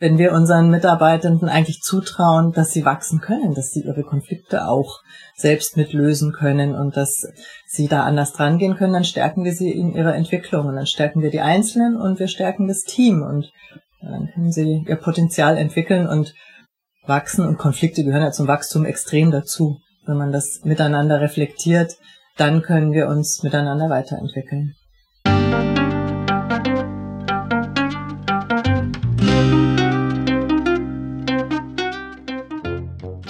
wenn wir unseren Mitarbeitenden eigentlich zutrauen, dass sie wachsen können, dass sie ihre Konflikte auch selbst mitlösen können und dass sie da anders dran gehen können, dann stärken wir sie in ihrer Entwicklung und dann stärken wir die Einzelnen und wir stärken das Team und dann können sie ihr Potenzial entwickeln und wachsen und Konflikte gehören ja zum Wachstum extrem dazu. Wenn man das miteinander reflektiert, dann können wir uns miteinander weiterentwickeln.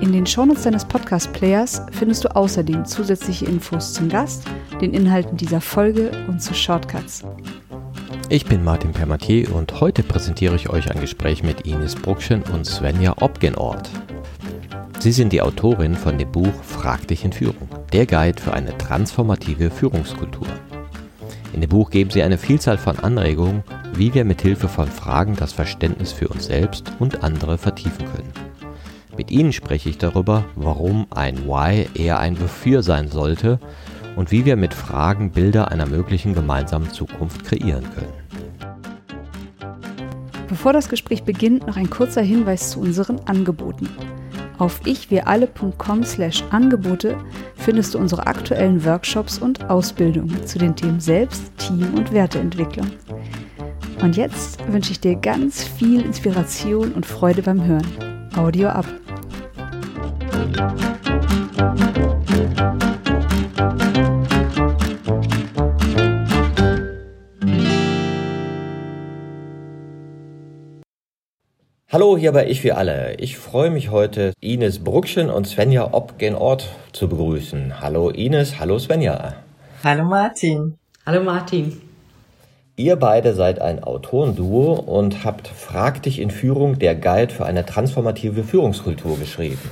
In den Shownotes deines Podcast-Players findest du außerdem zusätzliche Infos zum Gast, den Inhalten dieser Folge und zu Shortcuts. Ich bin Martin Permatier und heute präsentiere ich euch ein Gespräch mit Ines Bruckschen und Svenja Obgenort. Sie sind die Autorin von dem Buch Frag dich in Führung, der Guide für eine transformative Führungskultur. In dem Buch geben sie eine Vielzahl von Anregungen, wie wir mit Hilfe von Fragen das Verständnis für uns selbst und andere vertiefen können. Mit Ihnen spreche ich darüber, warum ein Why eher ein Wofür sein sollte und wie wir mit Fragen Bilder einer möglichen gemeinsamen Zukunft kreieren können. Bevor das Gespräch beginnt, noch ein kurzer Hinweis zu unseren Angeboten. Auf ichwiralle.com/angebote findest du unsere aktuellen Workshops und Ausbildungen zu den Themen Selbst, Team und Werteentwicklung. Und jetzt wünsche ich dir ganz viel Inspiration und Freude beim Hören. Audio ab. Hallo, hier bei Ich für alle. Ich freue mich heute, Ines Bruckchen und Svenja Obgenort zu begrüßen. Hallo Ines, hallo Svenja. Hallo Martin. Hallo Martin. Ihr beide seid ein Autorenduo und habt Frag dich in Führung, der Guide für eine transformative Führungskultur geschrieben.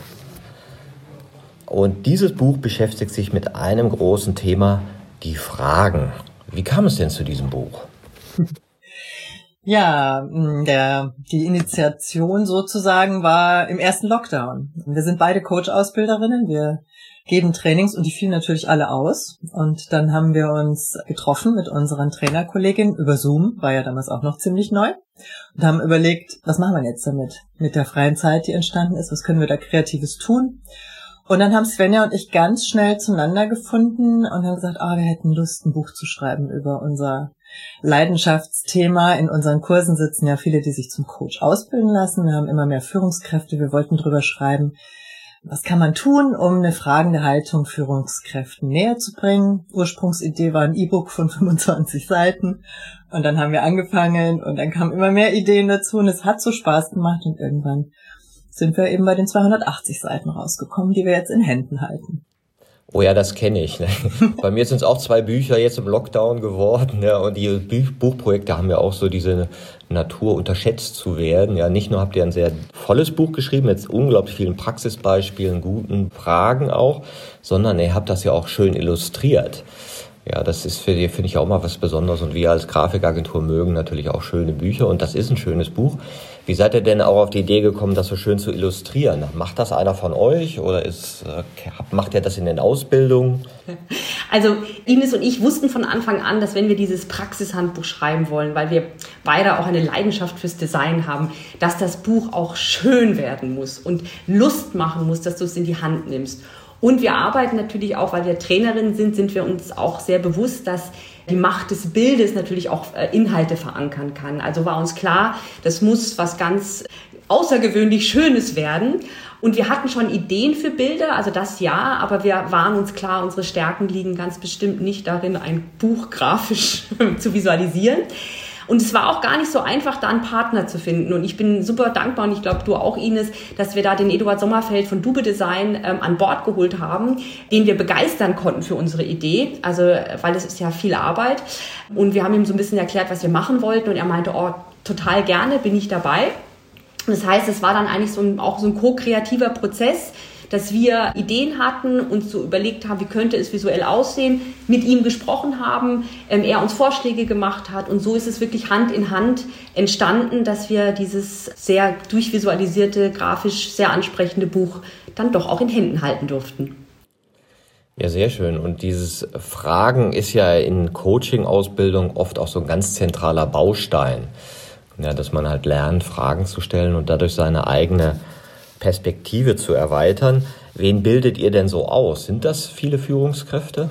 Und dieses Buch beschäftigt sich mit einem großen Thema, die Fragen. Wie kam es denn zu diesem Buch? Ja, der, die Initiation sozusagen war im ersten Lockdown. Wir sind beide Coach-Ausbilderinnen. Wir geben Trainings und die fielen natürlich alle aus. Und dann haben wir uns getroffen mit unseren Trainerkolleginnen über Zoom, war ja damals auch noch ziemlich neu, und haben überlegt, was machen wir jetzt damit? Mit der freien Zeit, die entstanden ist, was können wir da Kreatives tun? Und dann haben Svenja und ich ganz schnell zueinander gefunden und haben gesagt, ah, wir hätten Lust, ein Buch zu schreiben über unser Leidenschaftsthema. In unseren Kursen sitzen ja viele, die sich zum Coach ausbilden lassen. Wir haben immer mehr Führungskräfte. Wir wollten drüber schreiben, was kann man tun, um eine fragende Haltung Führungskräften näher zu bringen? Ursprungsidee war ein E-Book von 25 Seiten. Und dann haben wir angefangen und dann kamen immer mehr Ideen dazu und es hat so Spaß gemacht und irgendwann sind wir eben bei den 280 Seiten rausgekommen, die wir jetzt in Händen halten. Oh ja, das kenne ich. Ne? Bei mir sind es auch zwei Bücher jetzt im Lockdown geworden. Ja, und die Buchprojekte haben ja auch so diese Natur unterschätzt zu werden. Ja, nicht nur habt ihr ein sehr volles Buch geschrieben, mit unglaublich vielen Praxisbeispielen, guten Fragen auch, sondern ihr habt das ja auch schön illustriert. Ja, das ist für die, finde ich auch mal was Besonderes. Und wir als Grafikagentur mögen natürlich auch schöne Bücher. Und das ist ein schönes Buch. Wie seid ihr denn auch auf die Idee gekommen, das so schön zu illustrieren? Macht das einer von euch oder ist, äh, macht ihr das in den Ausbildungen? Also Ines und ich wussten von Anfang an, dass wenn wir dieses Praxishandbuch schreiben wollen, weil wir beide auch eine Leidenschaft fürs Design haben, dass das Buch auch schön werden muss und Lust machen muss, dass du es in die Hand nimmst. Und wir arbeiten natürlich auch, weil wir Trainerinnen sind, sind wir uns auch sehr bewusst, dass die Macht des Bildes natürlich auch äh, Inhalte verankern kann. Also war uns klar, das muss was ganz außergewöhnlich Schönes werden. Und wir hatten schon Ideen für Bilder, also das ja, aber wir waren uns klar, unsere Stärken liegen ganz bestimmt nicht darin, ein Buch grafisch zu visualisieren. Und es war auch gar nicht so einfach, da einen Partner zu finden. Und ich bin super dankbar und ich glaube, du auch, Ines, dass wir da den Eduard Sommerfeld von Dube Design ähm, an Bord geholt haben, den wir begeistern konnten für unsere Idee. Also, weil es ist ja viel Arbeit. Und wir haben ihm so ein bisschen erklärt, was wir machen wollten. Und er meinte, oh, total gerne bin ich dabei. Das heißt, es war dann eigentlich so ein, auch so ein ko-kreativer Prozess dass wir Ideen hatten, uns so überlegt haben, wie könnte es visuell aussehen, mit ihm gesprochen haben, ähm, er uns Vorschläge gemacht hat und so ist es wirklich Hand in Hand entstanden, dass wir dieses sehr durchvisualisierte, grafisch sehr ansprechende Buch dann doch auch in Händen halten durften. Ja, sehr schön. Und dieses Fragen ist ja in Coaching-Ausbildung oft auch so ein ganz zentraler Baustein. Ja, dass man halt lernt, Fragen zu stellen und dadurch seine eigene Perspektive zu erweitern. Wen bildet ihr denn so aus? Sind das viele Führungskräfte?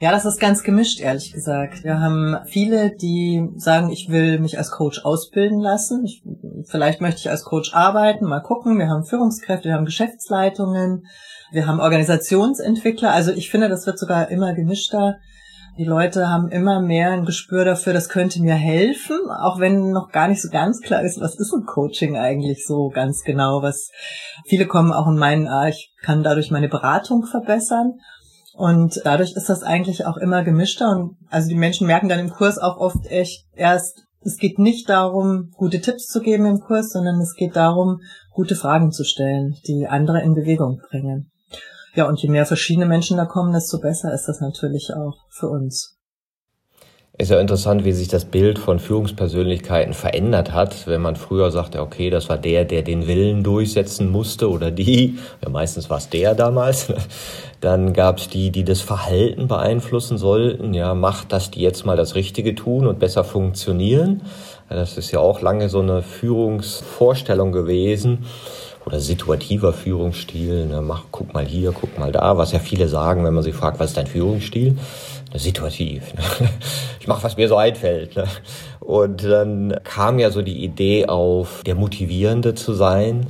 Ja, das ist ganz gemischt, ehrlich gesagt. Wir haben viele, die sagen, ich will mich als Coach ausbilden lassen. Ich, vielleicht möchte ich als Coach arbeiten, mal gucken. Wir haben Führungskräfte, wir haben Geschäftsleitungen, wir haben Organisationsentwickler. Also ich finde, das wird sogar immer gemischter. Die Leute haben immer mehr ein Gespür dafür, das könnte mir helfen, auch wenn noch gar nicht so ganz klar ist, was ist ein Coaching eigentlich so ganz genau. Was viele kommen auch und meinen, ah, ich kann dadurch meine Beratung verbessern. Und dadurch ist das eigentlich auch immer gemischter. Und also die Menschen merken dann im Kurs auch oft echt erst, es geht nicht darum, gute Tipps zu geben im Kurs, sondern es geht darum, gute Fragen zu stellen, die andere in Bewegung bringen. Ja, und je mehr verschiedene Menschen da kommen, desto besser ist das natürlich auch für uns. Ist ja interessant, wie sich das Bild von Führungspersönlichkeiten verändert hat, wenn man früher sagte, okay, das war der, der den Willen durchsetzen musste oder die, ja, meistens war es der damals. Dann gab es die, die das Verhalten beeinflussen sollten, ja, macht, dass die jetzt mal das Richtige tun und besser funktionieren. Das ist ja auch lange so eine Führungsvorstellung gewesen oder situativer Führungsstil. Ne? Mach, guck mal hier, guck mal da, was ja viele sagen, wenn man sie fragt, was ist dein Führungsstil? Situativ. Ne? Ich mache, was mir so einfällt. Ne? Und dann kam ja so die Idee auf, der Motivierende zu sein,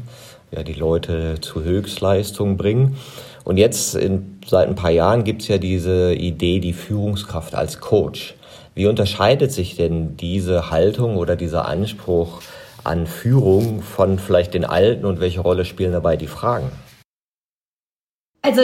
ja, die Leute zu Höchstleistungen bringen. Und jetzt, in, seit ein paar Jahren, gibt's ja diese Idee, die Führungskraft als Coach. Wie unterscheidet sich denn diese Haltung oder dieser Anspruch an Führung von vielleicht den Alten und welche Rolle spielen dabei die Fragen? Also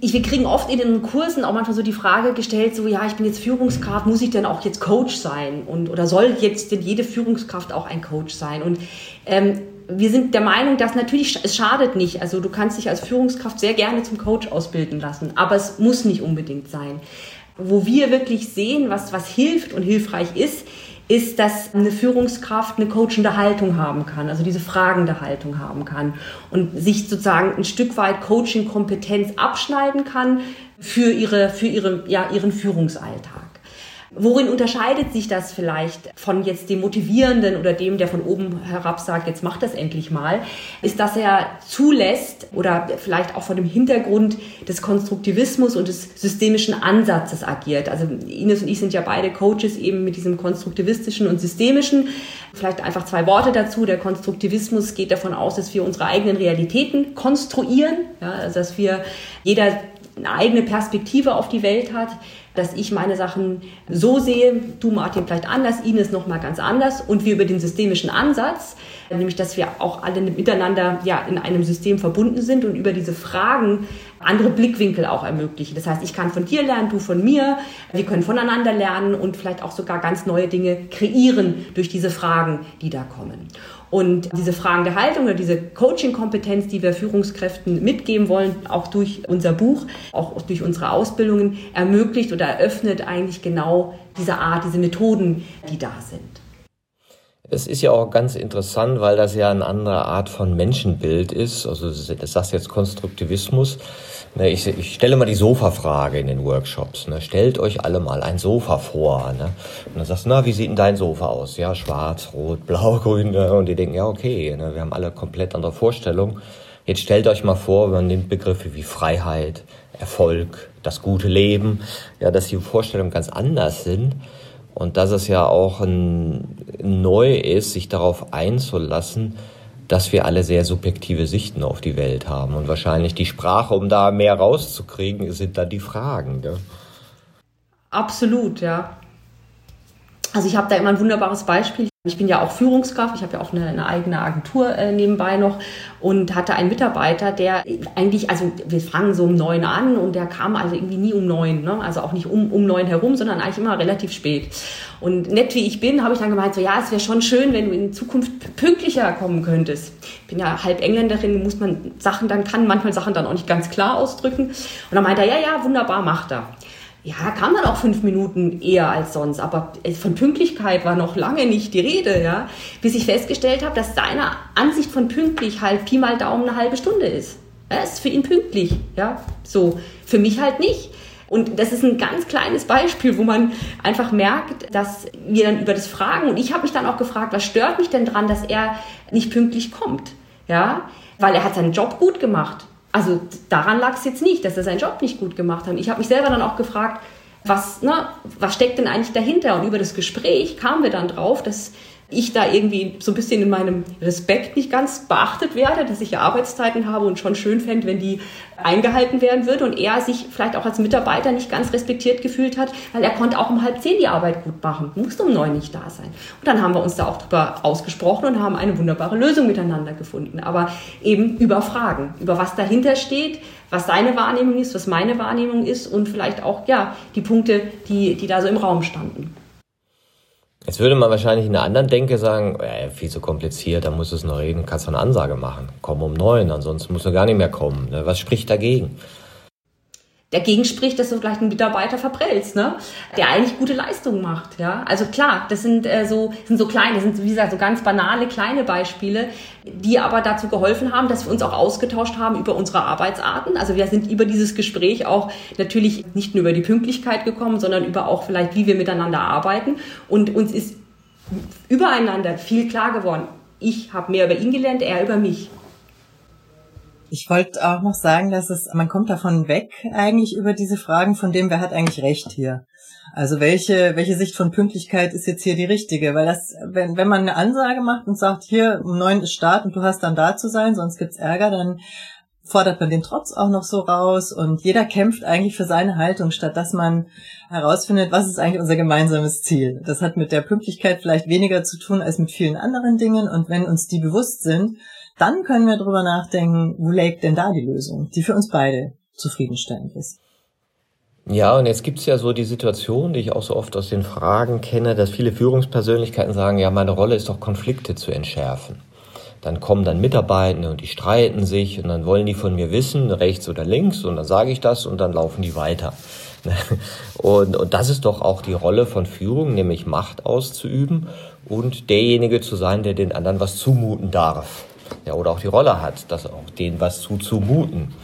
ich, wir kriegen oft in den Kursen auch manchmal so die Frage gestellt, so ja, ich bin jetzt Führungskraft, muss ich denn auch jetzt Coach sein? Und, oder soll jetzt denn jede Führungskraft auch ein Coach sein? Und ähm, wir sind der Meinung, dass natürlich es schadet nicht. Also du kannst dich als Führungskraft sehr gerne zum Coach ausbilden lassen, aber es muss nicht unbedingt sein. Wo wir wirklich sehen, was, was hilft und hilfreich ist, ist, dass eine Führungskraft eine coachende Haltung haben kann, also diese fragende Haltung haben kann und sich sozusagen ein Stück weit Coaching-Kompetenz abschneiden kann für ihre, für ihre, ja, ihren Führungsalltag. Worin unterscheidet sich das vielleicht von jetzt dem Motivierenden oder dem, der von oben herab sagt, jetzt mach das endlich mal, ist, dass er zulässt oder vielleicht auch von dem Hintergrund des Konstruktivismus und des systemischen Ansatzes agiert. Also Ines und ich sind ja beide Coaches eben mit diesem konstruktivistischen und systemischen. Vielleicht einfach zwei Worte dazu. Der Konstruktivismus geht davon aus, dass wir unsere eigenen Realitäten konstruieren, ja, also dass wir jeder eine eigene Perspektive auf die Welt hat, dass ich meine Sachen so sehe, du Martin vielleicht anders, Ines nochmal ganz anders und wir über den systemischen Ansatz, nämlich dass wir auch alle miteinander ja in einem System verbunden sind und über diese Fragen andere Blickwinkel auch ermöglichen. Das heißt, ich kann von dir lernen, du von mir, wir können voneinander lernen und vielleicht auch sogar ganz neue Dinge kreieren durch diese Fragen, die da kommen. Und diese Fragen der Haltung oder diese Coaching-Kompetenz, die wir Führungskräften mitgeben wollen, auch durch unser Buch, auch durch unsere Ausbildungen, ermöglicht oder eröffnet eigentlich genau diese Art, diese Methoden, die da sind. Es ist ja auch ganz interessant, weil das ja eine andere Art von Menschenbild ist. Also das sagst jetzt Konstruktivismus. Ne, ich, ich stelle mal die Sofa-Frage in den Workshops. Ne? Stellt euch alle mal ein Sofa vor. Ne? Und dann sagst du, na, wie sieht denn dein Sofa aus? Ja, schwarz, rot, blau, grün. Ne? Und die denken, ja, okay, ne? wir haben alle komplett andere Vorstellungen. Jetzt stellt euch mal vor, man nimmt Begriffe wie Freiheit, Erfolg, das gute Leben, ja, dass die Vorstellungen ganz anders sind. Und dass es ja auch ein, neu ist, sich darauf einzulassen, dass wir alle sehr subjektive Sichten auf die Welt haben. Und wahrscheinlich die Sprache, um da mehr rauszukriegen, sind dann die Fragen. Ne? Absolut, ja. Also ich habe da immer ein wunderbares Beispiel. Ich bin ja auch Führungskraft, ich habe ja auch eine, eine eigene Agentur äh, nebenbei noch und hatte einen Mitarbeiter, der eigentlich, also wir fangen so um neun an und der kam also irgendwie nie um neun, ne? also auch nicht um, um neun herum, sondern eigentlich immer relativ spät. Und nett wie ich bin, habe ich dann gemeint, so ja, es wäre schon schön, wenn du in Zukunft pünktlicher kommen könntest. Ich bin ja halb Engländerin, muss man Sachen dann, kann manchmal Sachen dann auch nicht ganz klar ausdrücken. Und dann meinte er, ja, ja, wunderbar, macht er. Ja, kam dann auch fünf Minuten eher als sonst, aber von Pünktlichkeit war noch lange nicht die Rede, ja. Bis ich festgestellt habe, dass seine Ansicht von pünktlich halt Pi mal Daumen eine halbe Stunde ist. Das ist für ihn pünktlich, ja. So, für mich halt nicht. Und das ist ein ganz kleines Beispiel, wo man einfach merkt, dass wir dann über das fragen. Und ich habe mich dann auch gefragt, was stört mich denn dran, dass er nicht pünktlich kommt? Ja, weil er hat seinen Job gut gemacht. Also daran lag es jetzt nicht, dass er seinen Job nicht gut gemacht hat. Ich habe mich selber dann auch gefragt, was, ne, was steckt denn eigentlich dahinter? Und über das Gespräch kamen wir dann drauf, dass ich da irgendwie so ein bisschen in meinem Respekt nicht ganz beachtet werde, dass ich ja Arbeitszeiten habe und schon schön fände, wenn die eingehalten werden würde und er sich vielleicht auch als Mitarbeiter nicht ganz respektiert gefühlt hat, weil er konnte auch um halb zehn die Arbeit gut machen, musste um neun nicht da sein. Und dann haben wir uns da auch drüber ausgesprochen und haben eine wunderbare Lösung miteinander gefunden. Aber eben über Fragen, über was dahinter steht, was seine Wahrnehmung ist, was meine Wahrnehmung ist und vielleicht auch, ja, die Punkte, die, die da so im Raum standen. Jetzt würde man wahrscheinlich in einer anderen Denke sagen, äh, viel zu kompliziert, da musst du es noch reden, kannst du eine Ansage machen. Komm um neun, ansonsten musst du gar nicht mehr kommen. Ne? Was spricht dagegen? Dagegen spricht, dass du vielleicht einen Mitarbeiter verprellst, ne? der eigentlich gute Leistungen macht. Ja? Also klar, das sind, äh, so, sind so kleine, das sind wie gesagt so ganz banale kleine Beispiele, die aber dazu geholfen haben, dass wir uns auch ausgetauscht haben über unsere Arbeitsarten. Also wir sind über dieses Gespräch auch natürlich nicht nur über die Pünktlichkeit gekommen, sondern über auch vielleicht, wie wir miteinander arbeiten. Und uns ist übereinander viel klar geworden. Ich habe mehr über ihn gelernt, er über mich. Ich wollte auch noch sagen, dass es, man kommt davon weg eigentlich über diese Fragen, von dem, wer hat eigentlich Recht hier. Also welche, welche Sicht von Pünktlichkeit ist jetzt hier die richtige? Weil das, wenn, wenn man eine Ansage macht und sagt, hier um neun ist Start und du hast dann da zu sein, sonst gibt's Ärger, dann fordert man den Trotz auch noch so raus und jeder kämpft eigentlich für seine Haltung, statt dass man herausfindet, was ist eigentlich unser gemeinsames Ziel. Das hat mit der Pünktlichkeit vielleicht weniger zu tun als mit vielen anderen Dingen und wenn uns die bewusst sind, dann können wir darüber nachdenken, wo liegt denn da die Lösung, die für uns beide zufriedenstellend ist. Ja, und jetzt gibt's ja so die Situation, die ich auch so oft aus den Fragen kenne, dass viele Führungspersönlichkeiten sagen, ja, meine Rolle ist doch Konflikte zu entschärfen. Dann kommen dann Mitarbeitende und die streiten sich und dann wollen die von mir wissen, rechts oder links und dann sage ich das und dann laufen die weiter. Und, und das ist doch auch die Rolle von Führung, nämlich Macht auszuüben und derjenige zu sein, der den anderen was zumuten darf ja, oder auch die Rolle hat, das auch denen was zuzumuten.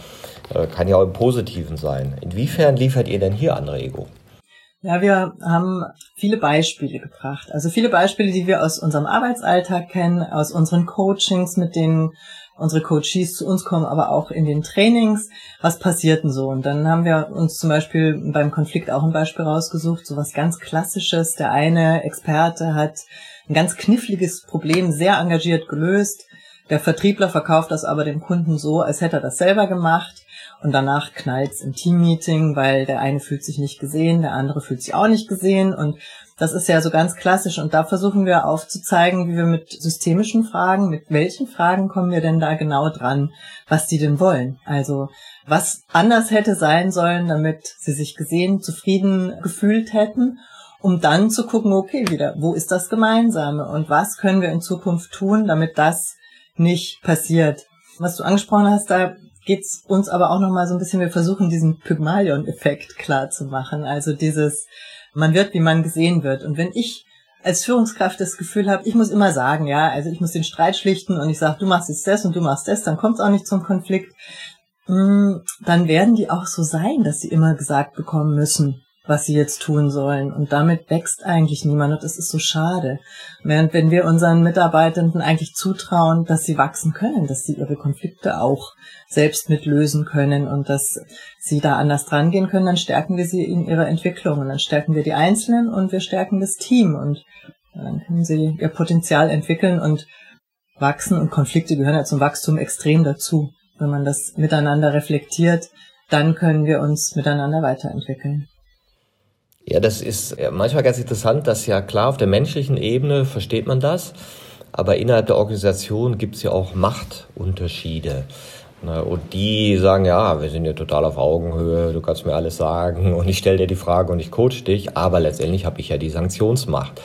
Äh, kann ja auch im Positiven sein. Inwiefern liefert ihr denn hier Anregung? Ja, wir haben viele Beispiele gebracht. Also viele Beispiele, die wir aus unserem Arbeitsalltag kennen, aus unseren Coachings, mit denen unsere Coaches zu uns kommen, aber auch in den Trainings. Was passiert denn so? Und dann haben wir uns zum Beispiel beim Konflikt auch ein Beispiel rausgesucht, so was ganz Klassisches. Der eine Experte hat ein ganz kniffliges Problem sehr engagiert gelöst der Vertriebler verkauft das aber dem Kunden so, als hätte er das selber gemacht. Und danach knallt's im Teammeeting, weil der eine fühlt sich nicht gesehen, der andere fühlt sich auch nicht gesehen. Und das ist ja so ganz klassisch. Und da versuchen wir aufzuzeigen, wie wir mit systemischen Fragen, mit welchen Fragen kommen wir denn da genau dran, was die denn wollen. Also was anders hätte sein sollen, damit sie sich gesehen, zufrieden gefühlt hätten um dann zu gucken, okay, wieder, wo ist das Gemeinsame und was können wir in Zukunft tun, damit das nicht passiert. Was du angesprochen hast, da geht's uns aber auch noch mal so ein bisschen, wir versuchen diesen Pygmalion-Effekt klar zu machen. Also dieses, man wird, wie man gesehen wird. Und wenn ich als Führungskraft das Gefühl habe, ich muss immer sagen, ja, also ich muss den Streit schlichten und ich sage, du machst jetzt das und du machst das, dann kommt es auch nicht zum Konflikt, mm, dann werden die auch so sein, dass sie immer gesagt bekommen müssen, was sie jetzt tun sollen. Und damit wächst eigentlich niemand und das ist so schade. Während wenn wir unseren Mitarbeitenden eigentlich zutrauen, dass sie wachsen können, dass sie ihre Konflikte auch selbst mitlösen können und dass sie da anders dran gehen können, dann stärken wir sie in ihrer Entwicklung und dann stärken wir die Einzelnen und wir stärken das Team und dann können sie ihr Potenzial entwickeln und wachsen und Konflikte gehören ja zum Wachstum extrem dazu. Wenn man das miteinander reflektiert, dann können wir uns miteinander weiterentwickeln. Ja, das ist manchmal ganz interessant, dass ja klar auf der menschlichen Ebene versteht man das, aber innerhalb der Organisation gibt es ja auch Machtunterschiede. Und die sagen, ja, wir sind ja total auf Augenhöhe, du kannst mir alles sagen und ich stelle dir die Frage und ich coach dich, aber letztendlich habe ich ja die Sanktionsmacht.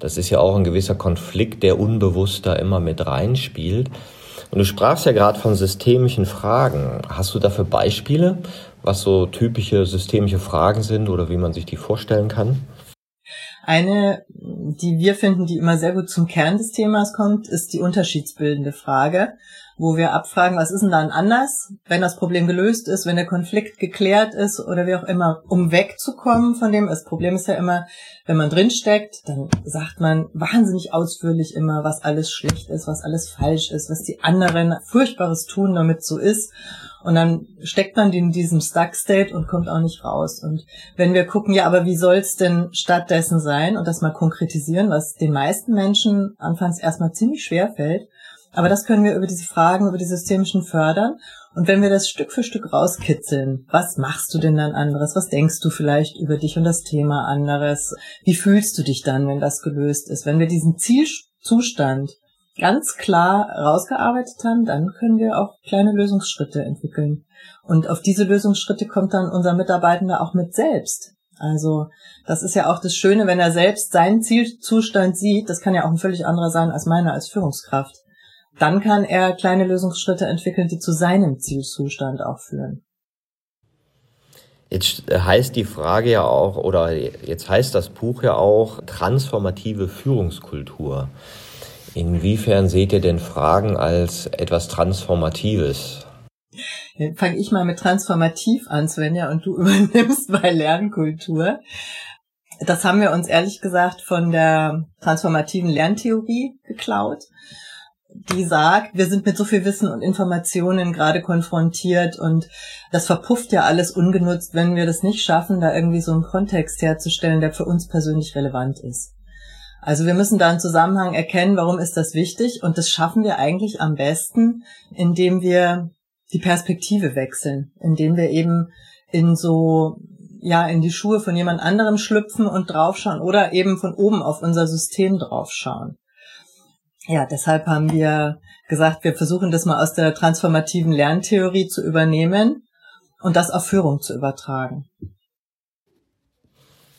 Das ist ja auch ein gewisser Konflikt, der unbewusst da immer mit reinspielt. Und du sprachst ja gerade von systemischen Fragen. Hast du dafür Beispiele, was so typische systemische Fragen sind oder wie man sich die vorstellen kann? Eine, die wir finden, die immer sehr gut zum Kern des Themas kommt, ist die unterschiedsbildende Frage, wo wir abfragen, was ist denn dann anders, wenn das Problem gelöst ist, wenn der Konflikt geklärt ist oder wie auch immer, um wegzukommen von dem. Das Problem ist ja immer, wenn man drinsteckt, dann sagt man wahnsinnig ausführlich immer, was alles schlecht ist, was alles falsch ist, was die anderen Furchtbares tun, damit so ist. Und dann steckt man in diesem Stuck State und kommt auch nicht raus. Und wenn wir gucken, ja, aber wie soll es denn stattdessen sein und das mal konkretisieren, was den meisten Menschen anfangs erstmal ziemlich schwer fällt. Aber das können wir über diese Fragen, über die systemischen fördern. Und wenn wir das Stück für Stück rauskitzeln, was machst du denn dann anderes? Was denkst du vielleicht über dich und das Thema anderes? Wie fühlst du dich dann, wenn das gelöst ist? Wenn wir diesen Zielzustand ganz klar rausgearbeitet haben, dann können wir auch kleine Lösungsschritte entwickeln. Und auf diese Lösungsschritte kommt dann unser Mitarbeitender auch mit selbst. Also das ist ja auch das Schöne, wenn er selbst seinen Zielzustand sieht, das kann ja auch ein völlig anderer sein als meiner als Führungskraft. Dann kann er kleine Lösungsschritte entwickeln, die zu seinem Zielzustand auch führen. Jetzt heißt die Frage ja auch, oder jetzt heißt das Buch ja auch transformative Führungskultur. Inwiefern seht ihr denn Fragen als etwas Transformatives? Fange ich mal mit transformativ an, Svenja, und du übernimmst bei Lernkultur. Das haben wir uns ehrlich gesagt von der transformativen Lerntheorie geklaut, die sagt, wir sind mit so viel Wissen und Informationen gerade konfrontiert und das verpufft ja alles ungenutzt, wenn wir das nicht schaffen, da irgendwie so einen Kontext herzustellen, der für uns persönlich relevant ist. Also wir müssen da einen Zusammenhang erkennen, warum ist das wichtig und das schaffen wir eigentlich am besten, indem wir die Perspektive wechseln, indem wir eben in so ja in die Schuhe von jemand anderem schlüpfen und draufschauen oder eben von oben auf unser System draufschauen. Ja, deshalb haben wir gesagt, wir versuchen das mal aus der transformativen Lerntheorie zu übernehmen und das auf Führung zu übertragen.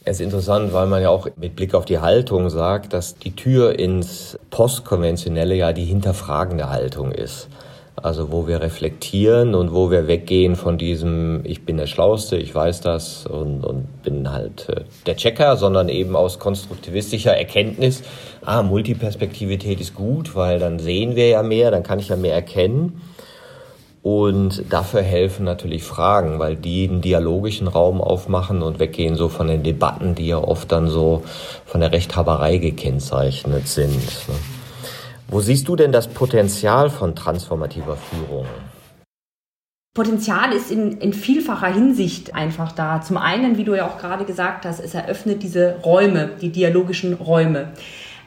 Es ist interessant, weil man ja auch mit Blick auf die Haltung sagt, dass die Tür ins Postkonventionelle ja die hinterfragende Haltung ist. Also wo wir reflektieren und wo wir weggehen von diesem, ich bin der Schlauste, ich weiß das und, und bin halt äh, der Checker, sondern eben aus konstruktivistischer Erkenntnis, ah, Multiperspektivität ist gut, weil dann sehen wir ja mehr, dann kann ich ja mehr erkennen. Und dafür helfen natürlich Fragen, weil die einen dialogischen Raum aufmachen und weggehen so von den Debatten, die ja oft dann so von der Rechthaberei gekennzeichnet sind. Ne? Wo siehst du denn das Potenzial von transformativer Führung? Potenzial ist in, in vielfacher Hinsicht einfach da. Zum einen, wie du ja auch gerade gesagt hast, es eröffnet diese Räume, die dialogischen Räume.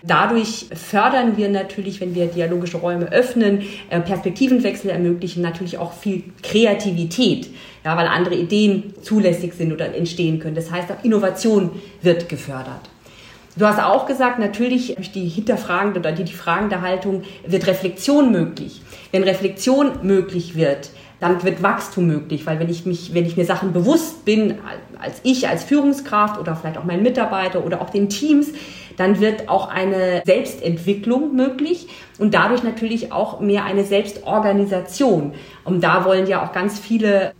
Dadurch fördern wir natürlich, wenn wir dialogische Räume öffnen, äh, Perspektivenwechsel ermöglichen, natürlich auch viel Kreativität, ja, weil andere Ideen zulässig sind oder entstehen können. Das heißt, auch Innovation wird gefördert. Du hast auch gesagt, natürlich durch die hinterfragende oder die, die fragende Haltung wird Reflexion möglich. Wenn Reflexion möglich wird, dann wird Wachstum möglich, weil wenn ich mich, wenn ich mir Sachen bewusst bin, als ich, als Führungskraft oder vielleicht auch mein Mitarbeiter oder auch den Teams, dann wird auch eine Selbstentwicklung möglich und dadurch natürlich auch mehr eine Selbstorganisation. Und da wollen ja auch ganz viele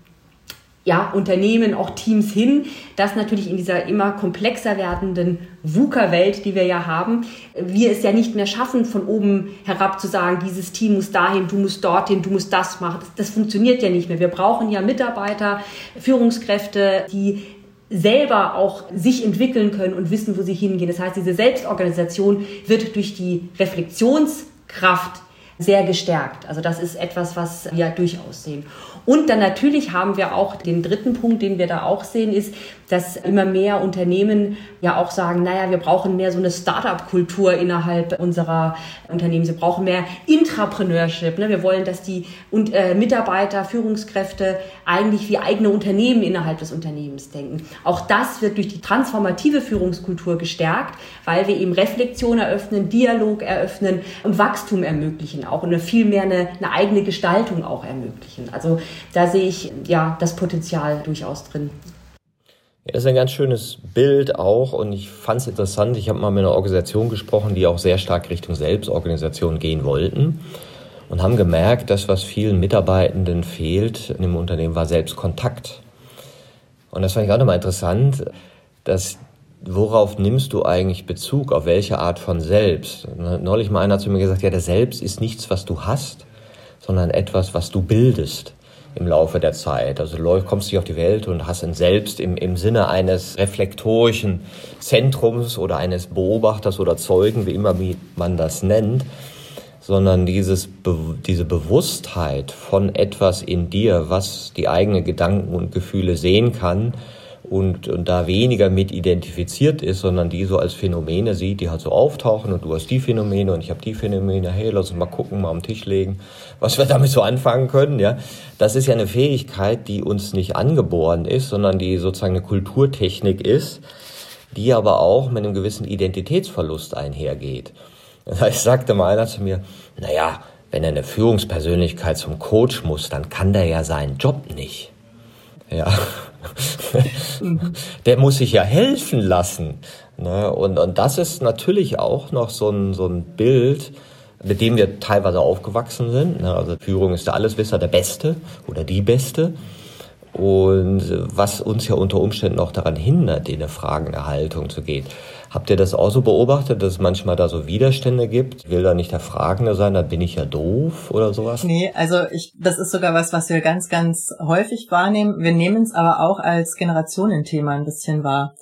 ja, Unternehmen, auch Teams hin, dass natürlich in dieser immer komplexer werdenden VUCA-Welt, die wir ja haben, wir es ja nicht mehr schaffen, von oben herab zu sagen, dieses Team muss dahin, du musst dorthin, du musst das machen. Das, das funktioniert ja nicht mehr. Wir brauchen ja Mitarbeiter, Führungskräfte, die selber auch sich entwickeln können und wissen, wo sie hingehen. Das heißt, diese Selbstorganisation wird durch die Reflexionskraft sehr gestärkt. Also das ist etwas, was wir durchaus sehen. Und dann natürlich haben wir auch den dritten Punkt, den wir da auch sehen, ist, dass immer mehr Unternehmen ja auch sagen, naja, wir brauchen mehr so eine Startup-Kultur innerhalb unserer Unternehmen. Sie brauchen mehr Intrapreneurship. Ne? Wir wollen, dass die und, äh, Mitarbeiter, Führungskräfte eigentlich wie eigene Unternehmen innerhalb des Unternehmens denken. Auch das wird durch die transformative Führungskultur gestärkt, weil wir eben Reflexion eröffnen, Dialog eröffnen und Wachstum ermöglichen auch und eine viel mehr eine, eine eigene Gestaltung auch ermöglichen. Also da sehe ich ja das Potenzial durchaus drin. Ja, das ist ein ganz schönes Bild auch und ich fand es interessant. Ich habe mal mit einer Organisation gesprochen, die auch sehr stark Richtung Selbstorganisation gehen wollten und haben gemerkt, dass was vielen Mitarbeitenden fehlt in dem Unternehmen war Selbstkontakt. Und das fand ich auch nochmal interessant, dass worauf nimmst du eigentlich Bezug, auf welche Art von Selbst? Neulich mal einer zu mir gesagt, ja, der Selbst ist nichts, was du hast, sondern etwas, was du bildest im Laufe der Zeit. Also du kommst dich auf die Welt und hast ein Selbst im, im Sinne eines reflektorischen Zentrums oder eines Beobachters oder Zeugen, wie immer man das nennt, sondern dieses, diese Bewusstheit von etwas in dir, was die eigenen Gedanken und Gefühle sehen kann und, und da weniger mit identifiziert ist, sondern die so als Phänomene sieht, die halt so auftauchen und du hast die Phänomene und ich habe die Phänomene, hey, lass uns mal gucken, mal am Tisch legen, was wir damit so anfangen können, ja. Das ist ja eine Fähigkeit, die uns nicht angeboren ist, sondern die sozusagen eine Kulturtechnik ist, die aber auch mit einem gewissen Identitätsverlust einhergeht. Das heißt, sagte mal einer zu mir, naja, wenn eine Führungspersönlichkeit zum Coach muss, dann kann der ja seinen Job nicht. Ja. der muss sich ja helfen lassen. Ne? Und, und das ist natürlich auch noch so ein, so ein Bild, mit dem wir teilweise aufgewachsen sind. Ne? Also Führung ist der Alleswisser, der Beste oder die Beste. Und was uns ja unter Umständen auch daran hindert, in eine fragende Haltung zu gehen. Habt ihr das auch so beobachtet, dass es manchmal da so Widerstände gibt? Will da nicht der Fragende sein, dann bin ich ja doof oder sowas? Nee, also ich, das ist sogar was, was wir ganz, ganz häufig wahrnehmen. Wir nehmen es aber auch als Generationenthema ein bisschen wahr.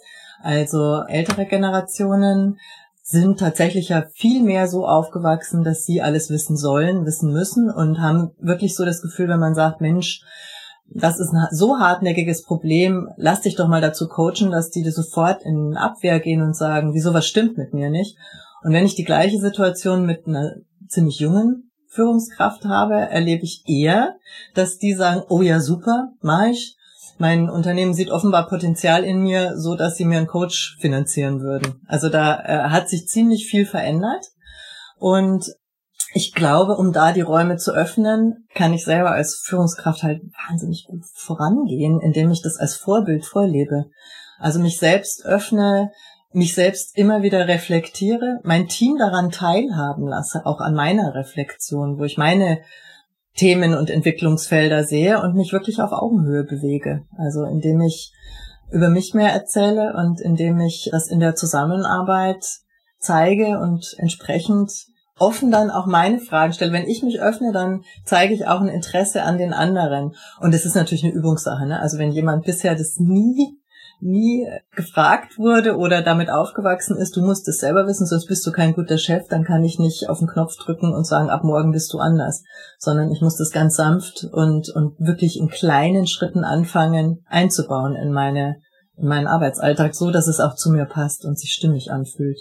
Also ältere Generationen sind tatsächlich ja viel mehr so aufgewachsen, dass sie alles wissen sollen, wissen müssen und haben wirklich so das Gefühl, wenn man sagt, Mensch, das ist ein so hartnäckiges Problem, lass dich doch mal dazu coachen, dass die sofort in Abwehr gehen und sagen, wieso was stimmt mit mir nicht. Und wenn ich die gleiche Situation mit einer ziemlich jungen Führungskraft habe, erlebe ich eher, dass die sagen, oh ja, super, mach ich. Mein Unternehmen sieht offenbar Potenzial in mir, so dass sie mir einen Coach finanzieren würden. Also da äh, hat sich ziemlich viel verändert. Und ich glaube, um da die Räume zu öffnen, kann ich selber als Führungskraft halt wahnsinnig gut vorangehen, indem ich das als Vorbild vorlebe. Also mich selbst öffne, mich selbst immer wieder reflektiere, mein Team daran teilhaben lasse, auch an meiner Reflexion, wo ich meine Themen und Entwicklungsfelder sehe und mich wirklich auf Augenhöhe bewege. Also indem ich über mich mehr erzähle und indem ich das in der Zusammenarbeit zeige und entsprechend offen dann auch meine Fragen stelle. Wenn ich mich öffne, dann zeige ich auch ein Interesse an den anderen. Und es ist natürlich eine Übungssache. Ne? Also wenn jemand bisher das nie nie gefragt wurde oder damit aufgewachsen ist, du musst es selber wissen, sonst bist du kein guter Chef, dann kann ich nicht auf den Knopf drücken und sagen, ab morgen bist du anders, sondern ich muss das ganz sanft und, und wirklich in kleinen Schritten anfangen einzubauen in meine, in meinen Arbeitsalltag, so dass es auch zu mir passt und sich stimmig anfühlt.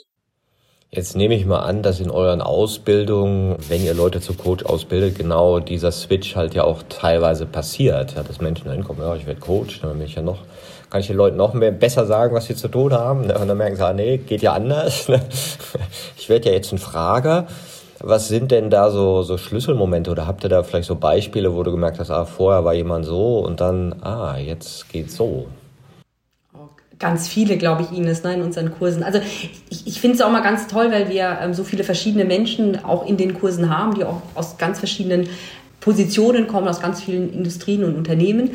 Jetzt nehme ich mal an, dass in euren Ausbildungen, wenn ihr Leute zu Coach ausbildet, genau dieser Switch halt ja auch teilweise passiert. Ja, dass Menschen da hinkommen, ja, ich werde Coach, dann bin ich ja noch, kann ich den Leuten noch mehr besser sagen, was sie zu tun haben. Und dann merken sie, ah, nee, geht ja anders. Ich werde ja jetzt ein Frager. Was sind denn da so, so Schlüsselmomente oder habt ihr da vielleicht so Beispiele, wo du gemerkt hast, ah, vorher war jemand so und dann, ah, jetzt geht's so? Ganz viele, glaube ich, Ines, ne, in unseren Kursen. Also ich, ich finde es auch mal ganz toll, weil wir ähm, so viele verschiedene Menschen auch in den Kursen haben, die auch aus ganz verschiedenen Positionen kommen, aus ganz vielen Industrien und Unternehmen.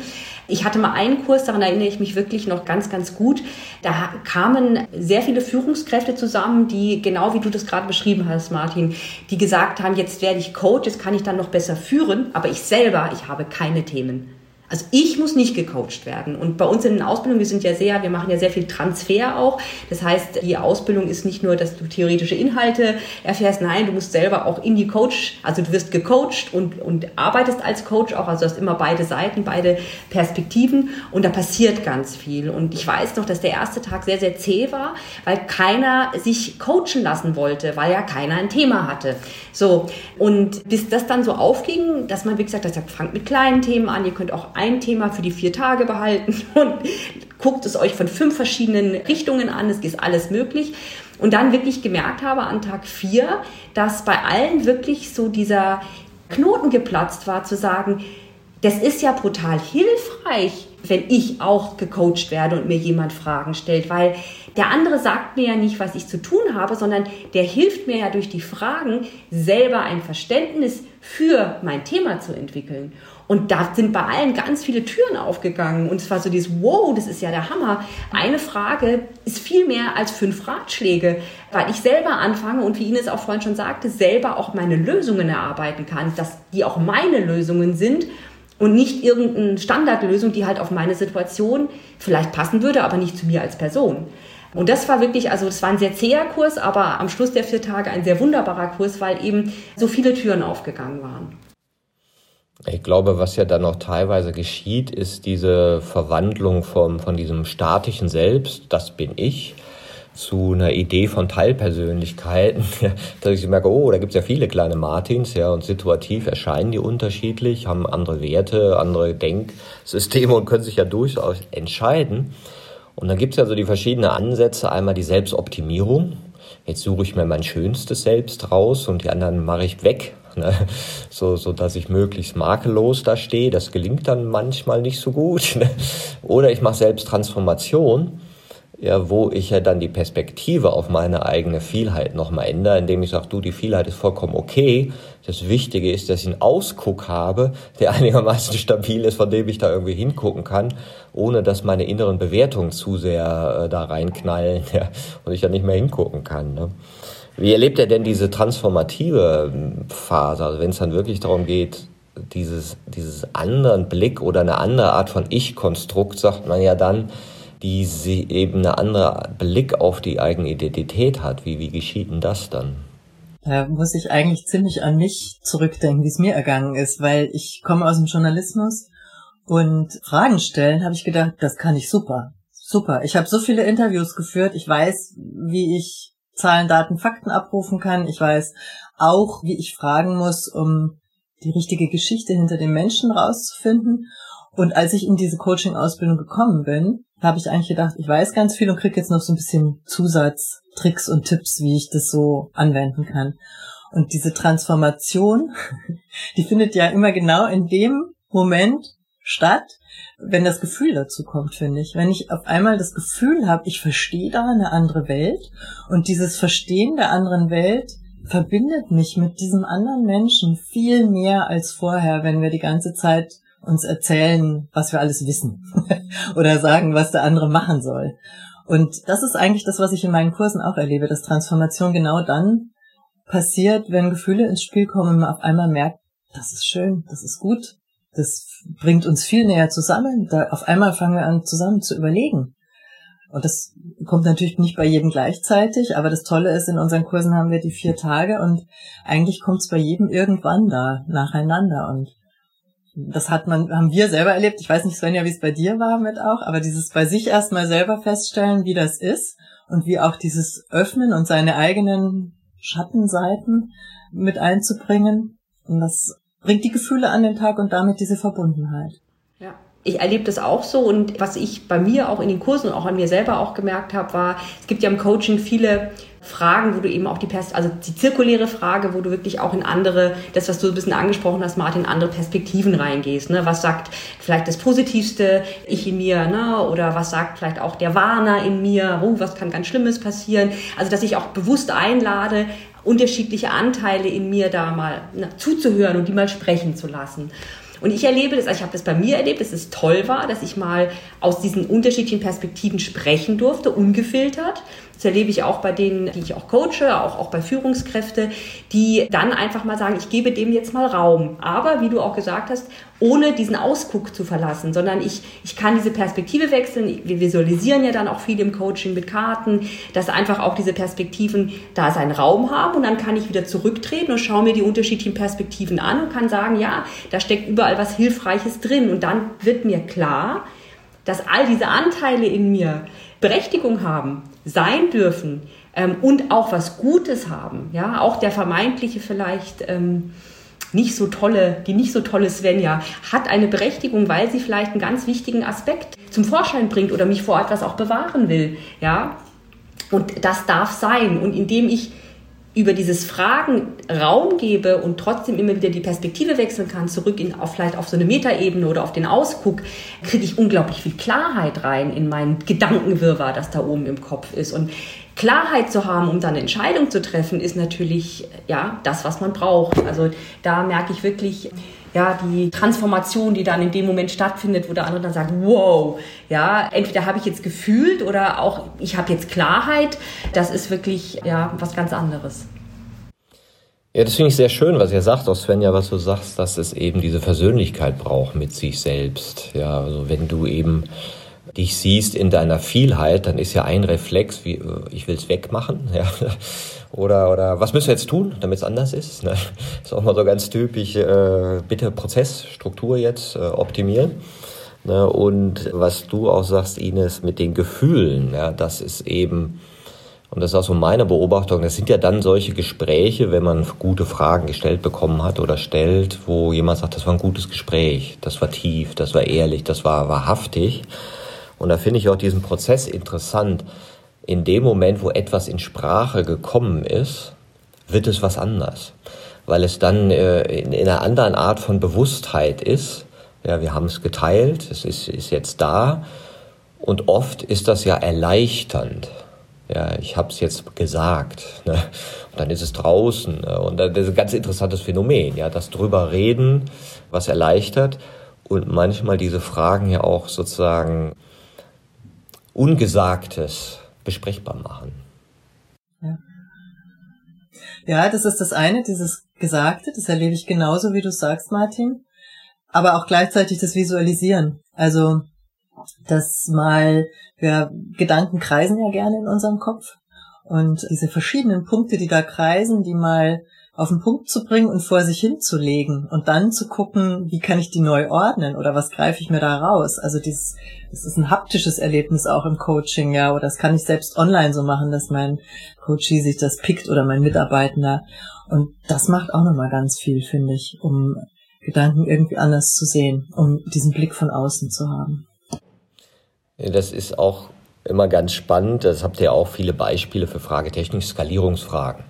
Ich hatte mal einen Kurs, daran erinnere ich mich wirklich noch ganz, ganz gut. Da kamen sehr viele Führungskräfte zusammen, die genau wie du das gerade beschrieben hast, Martin, die gesagt haben, jetzt werde ich Coach, jetzt kann ich dann noch besser führen, aber ich selber, ich habe keine Themen. Also ich muss nicht gecoacht werden. Und bei uns in den Ausbildungen, wir sind ja sehr, wir machen ja sehr viel Transfer auch. Das heißt, die Ausbildung ist nicht nur, dass du theoretische Inhalte erfährst, nein, du musst selber auch in die Coach, also du wirst gecoacht und, und arbeitest als Coach auch. Also du hast immer beide Seiten, beide Perspektiven und da passiert ganz viel. Und ich weiß noch, dass der erste Tag sehr, sehr zäh war, weil keiner sich coachen lassen wollte, weil ja keiner ein Thema hatte. So. Und bis das dann so aufging, dass man, wie gesagt, das sagt, fangt mit kleinen Themen an, ihr könnt auch Thema für die vier Tage behalten und guckt es euch von fünf verschiedenen Richtungen an. Es ist alles möglich. Und dann wirklich gemerkt habe an Tag vier, dass bei allen wirklich so dieser Knoten geplatzt war, zu sagen, das ist ja brutal hilfreich, wenn ich auch gecoacht werde und mir jemand Fragen stellt, weil der andere sagt mir ja nicht, was ich zu tun habe, sondern der hilft mir ja durch die Fragen selber ein Verständnis für mein Thema zu entwickeln. Und da sind bei allen ganz viele Türen aufgegangen. Und es war so dieses, wow, das ist ja der Hammer. Eine Frage ist viel mehr als fünf Ratschläge, weil ich selber anfange und wie Ines auch vorhin schon sagte, selber auch meine Lösungen erarbeiten kann, dass die auch meine Lösungen sind und nicht irgendeine Standardlösung, die halt auf meine Situation vielleicht passen würde, aber nicht zu mir als Person. Und das war wirklich, also es war ein sehr zäher Kurs, aber am Schluss der vier Tage ein sehr wunderbarer Kurs, weil eben so viele Türen aufgegangen waren. Ich glaube, was ja dann noch teilweise geschieht, ist diese Verwandlung vom, von diesem statischen Selbst, das bin ich, zu einer Idee von Teilpersönlichkeiten, dass ich merke, oh, da gibt's ja viele kleine Martins, ja, und situativ erscheinen die unterschiedlich, haben andere Werte, andere Denksysteme und können sich ja durchaus entscheiden. Und dann gibt's ja so die verschiedenen Ansätze, einmal die Selbstoptimierung. Jetzt suche ich mir mein schönstes Selbst raus und die anderen mache ich weg ne? so, so dass ich möglichst makellos da stehe. Das gelingt dann manchmal nicht so gut. Ne? Oder ich mache selbst Transformation, ja, wo ich ja dann die Perspektive auf meine eigene Vielheit nochmal ändere, indem ich sage, du, die Vielheit ist vollkommen okay. Das Wichtige ist, dass ich einen Ausguck habe, der einigermaßen stabil ist, von dem ich da irgendwie hingucken kann, ohne dass meine inneren Bewertungen zu sehr äh, da reinknallen ja, und ich ja nicht mehr hingucken kann. Ne? Wie erlebt er denn diese transformative Phase, also wenn es dann wirklich darum geht, dieses, dieses anderen Blick oder eine andere Art von Ich-Konstrukt, sagt man ja dann, die sie eben eine andere Blick auf die eigene Identität hat. Wie, wie geschieht denn das dann? Da muss ich eigentlich ziemlich an mich zurückdenken, wie es mir ergangen ist, weil ich komme aus dem Journalismus und Fragen stellen, habe ich gedacht, das kann ich super. Super. Ich habe so viele Interviews geführt, ich weiß, wie ich Zahlen, Daten, Fakten abrufen kann. Ich weiß auch, wie ich fragen muss, um die richtige Geschichte hinter dem Menschen rauszufinden. Und als ich in diese Coaching-Ausbildung gekommen bin, habe ich eigentlich gedacht, ich weiß ganz viel und kriege jetzt noch so ein bisschen Zusatztricks und Tipps, wie ich das so anwenden kann. Und diese Transformation, die findet ja immer genau in dem Moment statt, wenn das Gefühl dazu kommt, finde ich. Wenn ich auf einmal das Gefühl habe, ich verstehe da eine andere Welt und dieses Verstehen der anderen Welt verbindet mich mit diesem anderen Menschen viel mehr als vorher, wenn wir die ganze Zeit uns erzählen, was wir alles wissen oder sagen, was der andere machen soll. Und das ist eigentlich das, was ich in meinen Kursen auch erlebe, dass Transformation genau dann passiert, wenn Gefühle ins Spiel kommen und man auf einmal merkt, das ist schön, das ist gut, das bringt uns viel näher zusammen. Da auf einmal fangen wir an, zusammen zu überlegen. Und das kommt natürlich nicht bei jedem gleichzeitig, aber das Tolle ist, in unseren Kursen haben wir die vier Tage und eigentlich kommt es bei jedem irgendwann da nacheinander. Und das hat man, haben wir selber erlebt. Ich weiß nicht, Svenja, wie es bei dir war mit auch, aber dieses bei sich erstmal selber feststellen, wie das ist und wie auch dieses Öffnen und seine eigenen Schattenseiten mit einzubringen. Und das bringt die Gefühle an den Tag und damit diese Verbundenheit. Ja. Ich erlebe das auch so und was ich bei mir auch in den Kursen und auch an mir selber auch gemerkt habe, war, es gibt ja im Coaching viele Fragen, wo du eben auch die Pers also die zirkuläre Frage, wo du wirklich auch in andere, das was du ein bisschen angesprochen hast, Martin, in andere Perspektiven reingehst. Ne? Was sagt vielleicht das positivste Ich in mir, ne? Oder was sagt vielleicht auch der Warner in mir? Oh, was kann ganz Schlimmes passieren? Also dass ich auch bewusst einlade, unterschiedliche Anteile in mir da mal na, zuzuhören und die mal sprechen zu lassen. Und ich erlebe das, also ich habe das bei mir erlebt, dass es toll war, dass ich mal aus diesen unterschiedlichen Perspektiven sprechen durfte, ungefiltert. Das erlebe ich auch bei denen, die ich auch coache, auch, auch bei Führungskräfte, die dann einfach mal sagen, ich gebe dem jetzt mal Raum. Aber, wie du auch gesagt hast, ohne diesen Ausguck zu verlassen, sondern ich, ich kann diese Perspektive wechseln. Wir visualisieren ja dann auch viel im Coaching mit Karten, dass einfach auch diese Perspektiven da seinen Raum haben und dann kann ich wieder zurücktreten und schaue mir die unterschiedlichen Perspektiven an und kann sagen, ja, da steckt überall was Hilfreiches drin und dann wird mir klar, dass all diese Anteile in mir Berechtigung haben, sein dürfen ähm, und auch was Gutes haben. Ja, auch der vermeintliche vielleicht ähm, nicht so tolle, die nicht so tolle Svenja hat eine Berechtigung, weil sie vielleicht einen ganz wichtigen Aspekt zum Vorschein bringt oder mich vor etwas auch bewahren will. Ja, und das darf sein. Und indem ich über dieses Fragen Raum gebe und trotzdem immer wieder die Perspektive wechseln kann, zurück in, auf vielleicht auf so eine Metaebene oder auf den Ausguck, kriege ich unglaublich viel Klarheit rein in mein Gedankenwirrwarr, das da oben im Kopf ist. Und Klarheit zu haben, um dann eine Entscheidung zu treffen, ist natürlich ja das, was man braucht. Also da merke ich wirklich, ja, die Transformation, die dann in dem Moment stattfindet, wo der andere dann sagt, wow, ja, entweder habe ich jetzt gefühlt oder auch ich habe jetzt Klarheit, das ist wirklich, ja, was ganz anderes. Ja, das finde ich sehr schön, was ihr sagt, auch Svenja, was du sagst, dass es eben diese Versöhnlichkeit braucht mit sich selbst. Ja, also wenn du eben dich siehst in deiner Vielheit, dann ist ja ein Reflex, wie ich will es wegmachen, ja. Oder, oder was müssen wir jetzt tun, damit es anders ist? Ne? Ist auch mal so ganz typisch, äh, bitte Prozessstruktur jetzt äh, optimieren. Ne? Und was du auch sagst, Ines, mit den Gefühlen, ja, das ist eben, und das ist auch so meine Beobachtung, das sind ja dann solche Gespräche, wenn man gute Fragen gestellt bekommen hat oder stellt, wo jemand sagt, das war ein gutes Gespräch, das war tief, das war ehrlich, das war wahrhaftig. Und da finde ich auch diesen Prozess interessant in dem Moment, wo etwas in Sprache gekommen ist, wird es was anders. Weil es dann äh, in, in einer anderen Art von Bewusstheit ist. Ja, wir haben es geteilt, es ist, ist jetzt da. Und oft ist das ja erleichternd. Ja, ich habe es jetzt gesagt. Ne? Und dann ist es draußen. Ne? Und das ist ein ganz interessantes Phänomen, ja, das drüber reden, was erleichtert. Und manchmal diese Fragen ja auch sozusagen Ungesagtes besprechbar machen. Ja. ja, das ist das eine, dieses Gesagte, das erlebe ich genauso, wie du sagst, Martin. Aber auch gleichzeitig das Visualisieren. Also, das mal, wir Gedanken kreisen ja gerne in unserem Kopf. Und diese verschiedenen Punkte, die da kreisen, die mal auf den Punkt zu bringen und vor sich hinzulegen und dann zu gucken, wie kann ich die neu ordnen oder was greife ich mir da raus. Also dieses, das ist ein haptisches Erlebnis auch im Coaching, ja, oder das kann ich selbst online so machen, dass mein Coachie sich das pickt oder mein Mitarbeitender. Und das macht auch nochmal ganz viel, finde ich, um Gedanken irgendwie anders zu sehen, um diesen Blick von außen zu haben. Das ist auch immer ganz spannend. Das habt ihr auch viele Beispiele für Fragetechnik, Skalierungsfragen.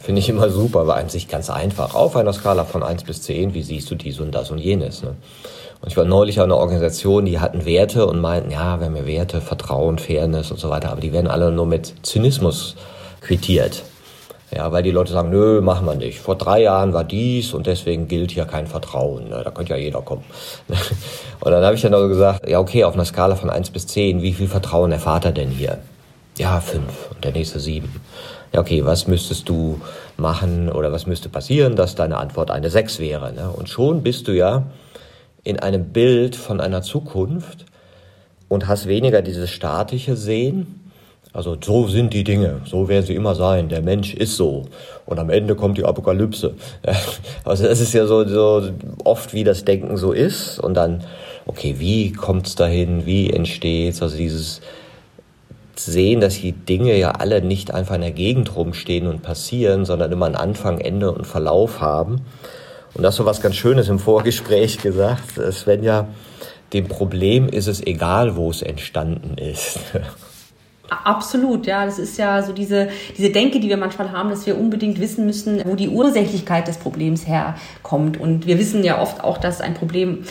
Finde ich immer super, war an sich ganz einfach. Auf einer Skala von eins bis zehn, wie siehst du dies und das und jenes? Ne? Und ich war neulich an einer Organisation, die hatten Werte und meinten, ja, wir haben ja Werte, Vertrauen, Fairness und so weiter, aber die werden alle nur mit Zynismus quittiert. Ja, weil die Leute sagen, nö, machen wir nicht. Vor drei Jahren war dies und deswegen gilt hier kein Vertrauen. Ne? Da könnte ja jeder kommen. und dann habe ich dann auch gesagt, ja, okay, auf einer Skala von eins bis zehn, wie viel Vertrauen erfahrt er denn hier? Ja, fünf und der nächste sieben ja, okay, was müsstest du machen oder was müsste passieren, dass deine Antwort eine 6 wäre. Ne? Und schon bist du ja in einem Bild von einer Zukunft und hast weniger dieses statische Sehen. Also so sind die Dinge, so werden sie immer sein, der Mensch ist so. Und am Ende kommt die Apokalypse. Also das ist ja so, so oft, wie das Denken so ist. Und dann, okay, wie kommt's dahin, wie entsteht's? Also dieses sehen, dass die Dinge ja alle nicht einfach in der Gegend rumstehen und passieren, sondern immer einen Anfang, Ende und Verlauf haben. Und das so was ganz Schönes im Vorgespräch gesagt. Svenja, dem Problem ist es egal, wo es entstanden ist. Absolut, ja. Das ist ja so diese, diese Denke, die wir manchmal haben, dass wir unbedingt wissen müssen, wo die Ursächlichkeit des Problems herkommt. Und wir wissen ja oft auch, dass ein Problem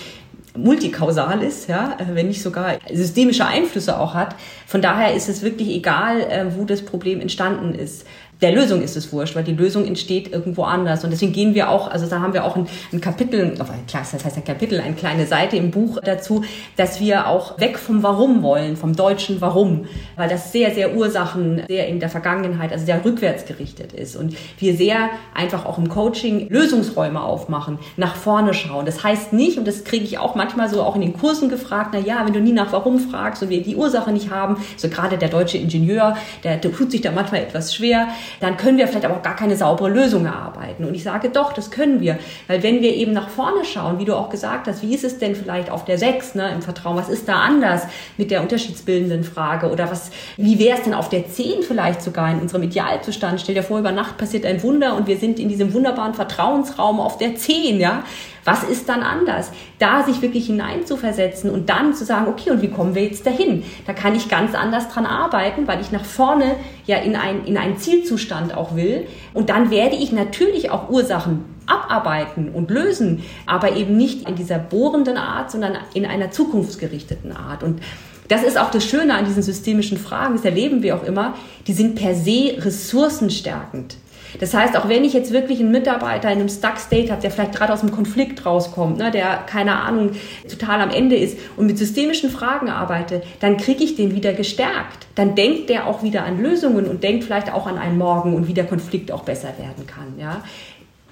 multikausal ist, ja, äh, wenn nicht sogar systemische Einflüsse auch hat. Von daher ist es wirklich egal, äh, wo das Problem entstanden ist. Der Lösung ist es wurscht, weil die Lösung entsteht irgendwo anders. Und deswegen gehen wir auch, also da haben wir auch ein, ein Kapitel, klar, das heißt ein Kapitel, eine kleine Seite im Buch dazu, dass wir auch weg vom Warum wollen, vom deutschen Warum, weil das sehr, sehr Ursachen, sehr in der Vergangenheit, also sehr rückwärts gerichtet ist. Und wir sehr einfach auch im Coaching Lösungsräume aufmachen, nach vorne schauen. Das heißt nicht, und das kriege ich auch manchmal so auch in den Kursen gefragt, na ja, wenn du nie nach Warum fragst und wir die Ursache nicht haben, so gerade der deutsche Ingenieur, der, der tut sich da manchmal etwas schwer, dann können wir vielleicht aber auch gar keine saubere Lösung erarbeiten. Und ich sage doch, das können wir. Weil wenn wir eben nach vorne schauen, wie du auch gesagt hast, wie ist es denn vielleicht auf der 6 ne, im Vertrauen, was ist da anders mit der unterschiedsbildenden Frage oder was, wie wäre es denn auf der 10 vielleicht sogar in unserem Idealzustand? Stell dir vor, über Nacht passiert ein Wunder und wir sind in diesem wunderbaren Vertrauensraum auf der 10, ja. Was ist dann anders? Da sich wirklich hineinzuversetzen und dann zu sagen, okay, und wie kommen wir jetzt dahin? Da kann ich ganz anders dran arbeiten, weil ich nach vorne ja in, ein, in einen Zielzustand auch will. Und dann werde ich natürlich auch Ursachen abarbeiten und lösen, aber eben nicht in dieser bohrenden Art, sondern in einer zukunftsgerichteten Art. Und das ist auch das Schöne an diesen systemischen Fragen, das erleben wir auch immer, die sind per se ressourcenstärkend. Das heißt, auch wenn ich jetzt wirklich einen Mitarbeiter in einem Stuck-State habe, der vielleicht gerade aus dem Konflikt rauskommt, ne, der, keine Ahnung, total am Ende ist und mit systemischen Fragen arbeite, dann kriege ich den wieder gestärkt. Dann denkt der auch wieder an Lösungen und denkt vielleicht auch an einen Morgen und wie der Konflikt auch besser werden kann. Ja.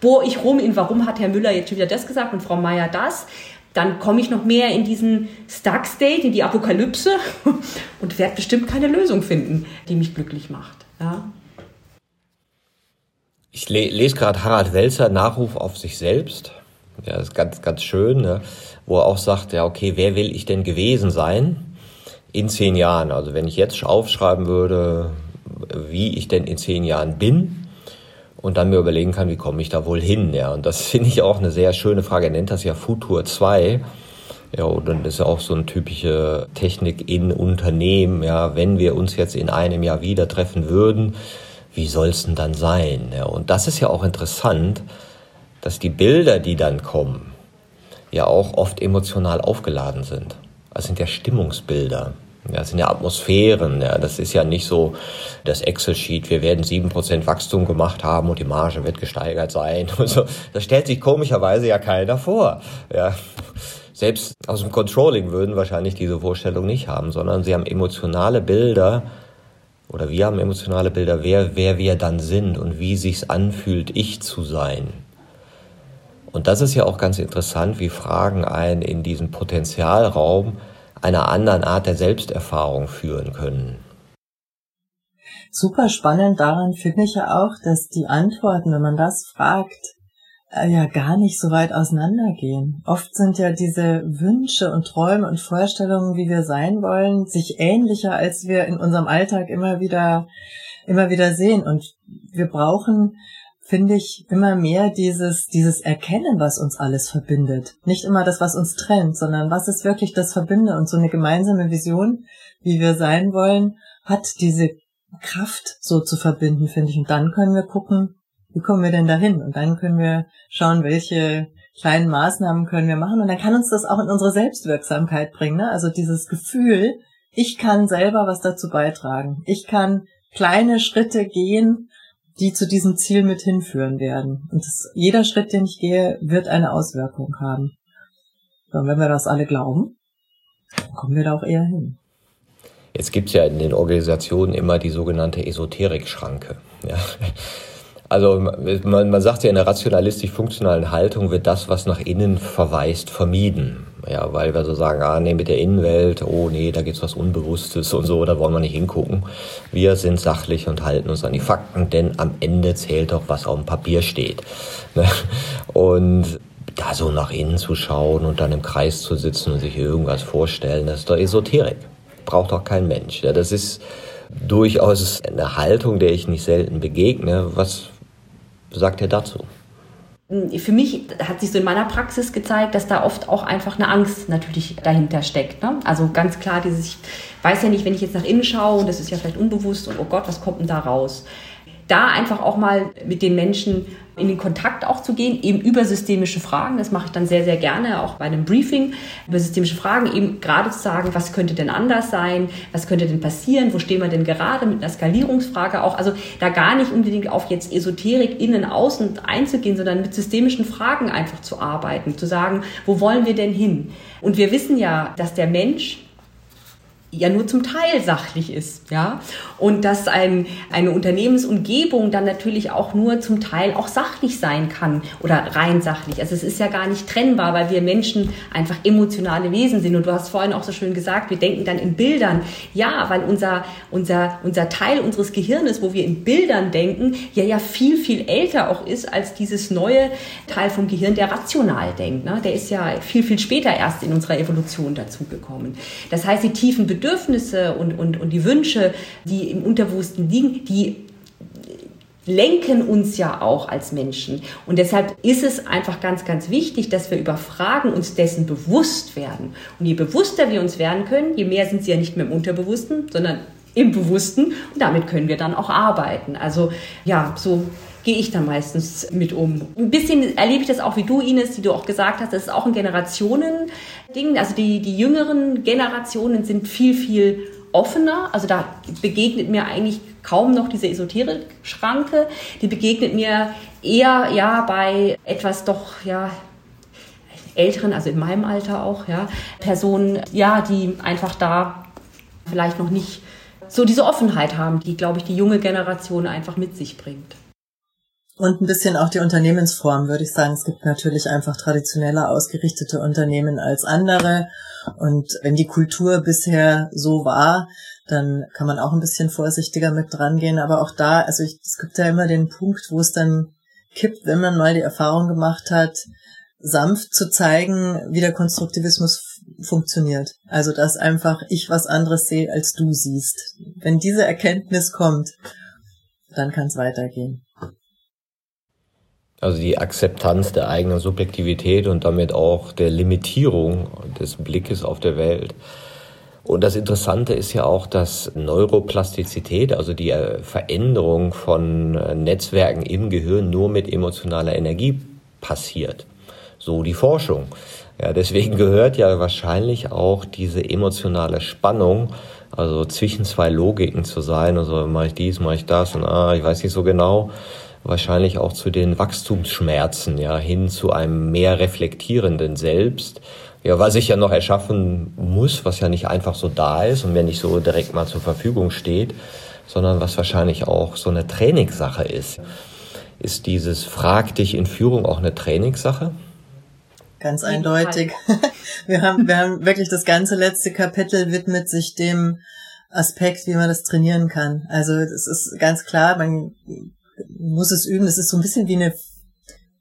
Bohr ich rum in, warum hat Herr Müller jetzt schon wieder das gesagt und Frau Meier das? dann komme ich noch mehr in diesen Stuck-State, in die Apokalypse und werde bestimmt keine Lösung finden, die mich glücklich macht. Ja. Ich le lese gerade Harald Welzer Nachruf auf sich selbst. Ja, das ist ganz, ganz schön, ne? wo er auch sagt, ja, okay, wer will ich denn gewesen sein in zehn Jahren? Also wenn ich jetzt aufschreiben würde, wie ich denn in zehn Jahren bin und dann mir überlegen kann, wie komme ich da wohl hin? Ja, und das finde ich auch eine sehr schöne Frage. Er nennt das ja Futur 2. Ja, und dann ist ja auch so eine typische Technik in Unternehmen. Ja, wenn wir uns jetzt in einem Jahr wieder treffen würden, wie soll's denn dann sein? Und das ist ja auch interessant, dass die Bilder, die dann kommen, ja auch oft emotional aufgeladen sind. Das sind ja Stimmungsbilder. Ja, das sind ja Atmosphären. Ja, das ist ja nicht so das Excel-Sheet, wir werden sieben Prozent Wachstum gemacht haben und die Marge wird gesteigert sein. Und so. Das stellt sich komischerweise ja keiner vor. Ja. Selbst aus dem Controlling würden wahrscheinlich diese Vorstellung nicht haben, sondern sie haben emotionale Bilder, oder wir haben emotionale Bilder, wer, wer wir dann sind und wie sich's anfühlt, ich zu sein. Und das ist ja auch ganz interessant, wie Fragen einen in diesen Potenzialraum einer anderen Art der Selbsterfahrung führen können. Super spannend daran finde ich ja auch, dass die Antworten, wenn man das fragt, ja gar nicht so weit auseinandergehen. Oft sind ja diese Wünsche und Träume und Vorstellungen, wie wir sein wollen, sich ähnlicher, als wir in unserem Alltag immer wieder, immer wieder sehen. Und wir brauchen, finde ich, immer mehr dieses, dieses Erkennen, was uns alles verbindet. Nicht immer das, was uns trennt, sondern was ist wirklich das Verbinde und so eine gemeinsame Vision, wie wir sein wollen, hat diese Kraft so zu verbinden, finde ich. Und dann können wir gucken, wie kommen wir denn dahin? Und dann können wir schauen, welche kleinen Maßnahmen können wir machen. Und dann kann uns das auch in unsere Selbstwirksamkeit bringen. Ne? Also dieses Gefühl, ich kann selber was dazu beitragen. Ich kann kleine Schritte gehen, die zu diesem Ziel mit hinführen werden. Und das, jeder Schritt, den ich gehe, wird eine Auswirkung haben. Und wenn wir das alle glauben, kommen wir da auch eher hin. Jetzt gibt's ja in den Organisationen immer die sogenannte Esoterik-Schranke. Ja. Also man, man sagt ja in der rationalistisch-funktionalen Haltung wird das, was nach innen verweist, vermieden. Ja, weil wir so sagen, ah nee, mit der Innenwelt, oh nee, da gibt's was Unbewusstes und so, da wollen wir nicht hingucken. Wir sind sachlich und halten uns an die Fakten, denn am Ende zählt doch, was auf dem Papier steht. Ne? Und da so nach innen zu schauen und dann im Kreis zu sitzen und sich irgendwas vorstellen, das ist doch Esoterik. Braucht doch kein Mensch. Ja, das ist durchaus eine Haltung, der ich nicht selten begegne. Was sagt er dazu? Für mich hat sich so in meiner Praxis gezeigt, dass da oft auch einfach eine Angst natürlich dahinter steckt. Ne? Also ganz klar, dieses, ich weiß ja nicht, wenn ich jetzt nach innen schaue, und das ist ja vielleicht unbewusst, und oh Gott, was kommt denn da raus? Da einfach auch mal mit den Menschen in den Kontakt auch zu gehen, eben über systemische Fragen. Das mache ich dann sehr, sehr gerne, auch bei einem Briefing über systemische Fragen, eben gerade zu sagen, was könnte denn anders sein, was könnte denn passieren, wo stehen wir denn gerade mit einer Skalierungsfrage auch. Also da gar nicht unbedingt auf jetzt Esoterik innen, außen einzugehen, sondern mit systemischen Fragen einfach zu arbeiten, zu sagen, wo wollen wir denn hin? Und wir wissen ja, dass der Mensch ja nur zum Teil sachlich ist, ja. Und dass ein, eine Unternehmensumgebung dann natürlich auch nur zum Teil auch sachlich sein kann oder rein sachlich. Also es ist ja gar nicht trennbar, weil wir Menschen einfach emotionale Wesen sind. Und du hast vorhin auch so schön gesagt, wir denken dann in Bildern. Ja, weil unser, unser, unser Teil unseres Gehirnes, wo wir in Bildern denken, ja ja viel, viel älter auch ist als dieses neue Teil vom Gehirn, der rational denkt. Ne? Der ist ja viel, viel später erst in unserer Evolution dazugekommen. Das heißt, die tiefen Bedürfnisse Bedürfnisse und, und, und die Wünsche, die im Unterbewussten liegen, die lenken uns ja auch als Menschen. Und deshalb ist es einfach ganz, ganz wichtig, dass wir über Fragen uns dessen bewusst werden. Und je bewusster wir uns werden können, je mehr sind sie ja nicht mehr im Unterbewussten, sondern im Bewussten. Und damit können wir dann auch arbeiten. Also ja, so gehe ich da meistens mit um. Ein bisschen erlebe ich das auch wie du, Ines, die du auch gesagt hast, das ist auch ein Generationending. Also die, die jüngeren Generationen sind viel, viel offener. Also da begegnet mir eigentlich kaum noch diese Esoterik-Schranke. Die begegnet mir eher ja bei etwas doch ja älteren, also in meinem Alter auch, ja, Personen, ja, die einfach da vielleicht noch nicht so diese Offenheit haben, die, glaube ich, die junge Generation einfach mit sich bringt. Und ein bisschen auch die Unternehmensform, würde ich sagen. Es gibt natürlich einfach traditioneller ausgerichtete Unternehmen als andere. Und wenn die Kultur bisher so war, dann kann man auch ein bisschen vorsichtiger mit dran gehen. Aber auch da, also ich, es gibt ja immer den Punkt, wo es dann kippt, wenn man mal die Erfahrung gemacht hat, sanft zu zeigen, wie der Konstruktivismus funktioniert. Also, dass einfach ich was anderes sehe, als du siehst. Wenn diese Erkenntnis kommt, dann kann es weitergehen. Also die Akzeptanz der eigenen Subjektivität und damit auch der Limitierung des Blickes auf der Welt. Und das Interessante ist ja auch, dass Neuroplastizität, also die äh, Veränderung von äh, Netzwerken im Gehirn nur mit emotionaler Energie passiert. So die Forschung. Ja, deswegen gehört ja wahrscheinlich auch diese emotionale Spannung, also zwischen zwei Logiken zu sein, also mache ich dies, mache ich das und ah, ich weiß nicht so genau, wahrscheinlich auch zu den Wachstumsschmerzen, ja, hin zu einem mehr reflektierenden Selbst, ja, was ich ja noch erschaffen muss, was ja nicht einfach so da ist und mir nicht so direkt mal zur Verfügung steht, sondern was wahrscheinlich auch so eine Trainingssache ist. Ist dieses Frag dich in Führung auch eine Trainingssache? Ganz eindeutig. Wir haben, wir haben wirklich das ganze letzte Kapitel widmet sich dem Aspekt, wie man das trainieren kann. Also es ist ganz klar, man muss es üben. Das ist so ein bisschen wie eine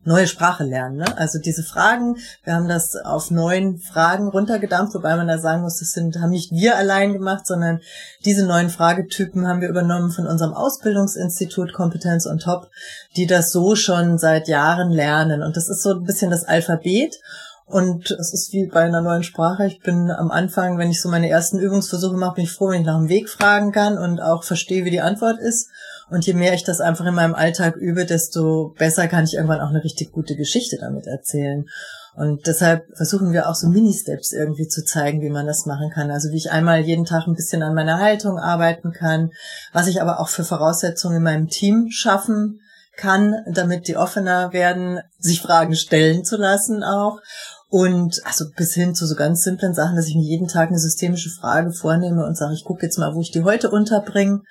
neue Sprache lernen. Ne? Also diese Fragen, wir haben das auf neun Fragen runtergedampft, wobei man da sagen muss, das sind, haben nicht wir allein gemacht, sondern diese neuen Fragetypen haben wir übernommen von unserem Ausbildungsinstitut Kompetenz on Top, die das so schon seit Jahren lernen. Und das ist so ein bisschen das Alphabet. Und es ist wie bei einer neuen Sprache. Ich bin am Anfang, wenn ich so meine ersten Übungsversuche mache, bin ich froh, wenn ich nach dem Weg fragen kann und auch verstehe, wie die Antwort ist. Und je mehr ich das einfach in meinem Alltag übe, desto besser kann ich irgendwann auch eine richtig gute Geschichte damit erzählen. Und deshalb versuchen wir auch so Mini-Steps irgendwie zu zeigen, wie man das machen kann. Also wie ich einmal jeden Tag ein bisschen an meiner Haltung arbeiten kann, was ich aber auch für Voraussetzungen in meinem Team schaffen kann, damit die offener werden, sich Fragen stellen zu lassen auch. Und also bis hin zu so ganz simplen Sachen, dass ich mir jeden Tag eine systemische Frage vornehme und sage, ich gucke jetzt mal, wo ich die heute unterbringe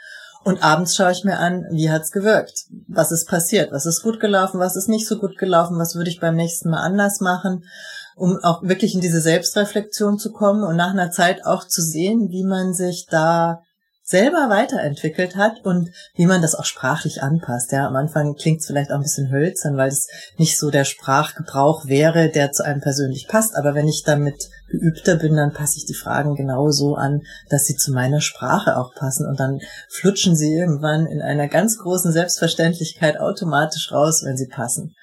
und abends schaue ich mir an, wie hat's gewirkt? Was ist passiert? Was ist gut gelaufen? Was ist nicht so gut gelaufen? Was würde ich beim nächsten Mal anders machen? Um auch wirklich in diese Selbstreflexion zu kommen und nach einer Zeit auch zu sehen, wie man sich da selber weiterentwickelt hat und wie man das auch sprachlich anpasst. Ja, am Anfang klingt es vielleicht auch ein bisschen hölzern, weil es nicht so der Sprachgebrauch wäre, der zu einem persönlich passt. Aber wenn ich damit geübter bin, dann passe ich die Fragen genau so an, dass sie zu meiner Sprache auch passen und dann flutschen sie irgendwann in einer ganz großen Selbstverständlichkeit automatisch raus, wenn sie passen.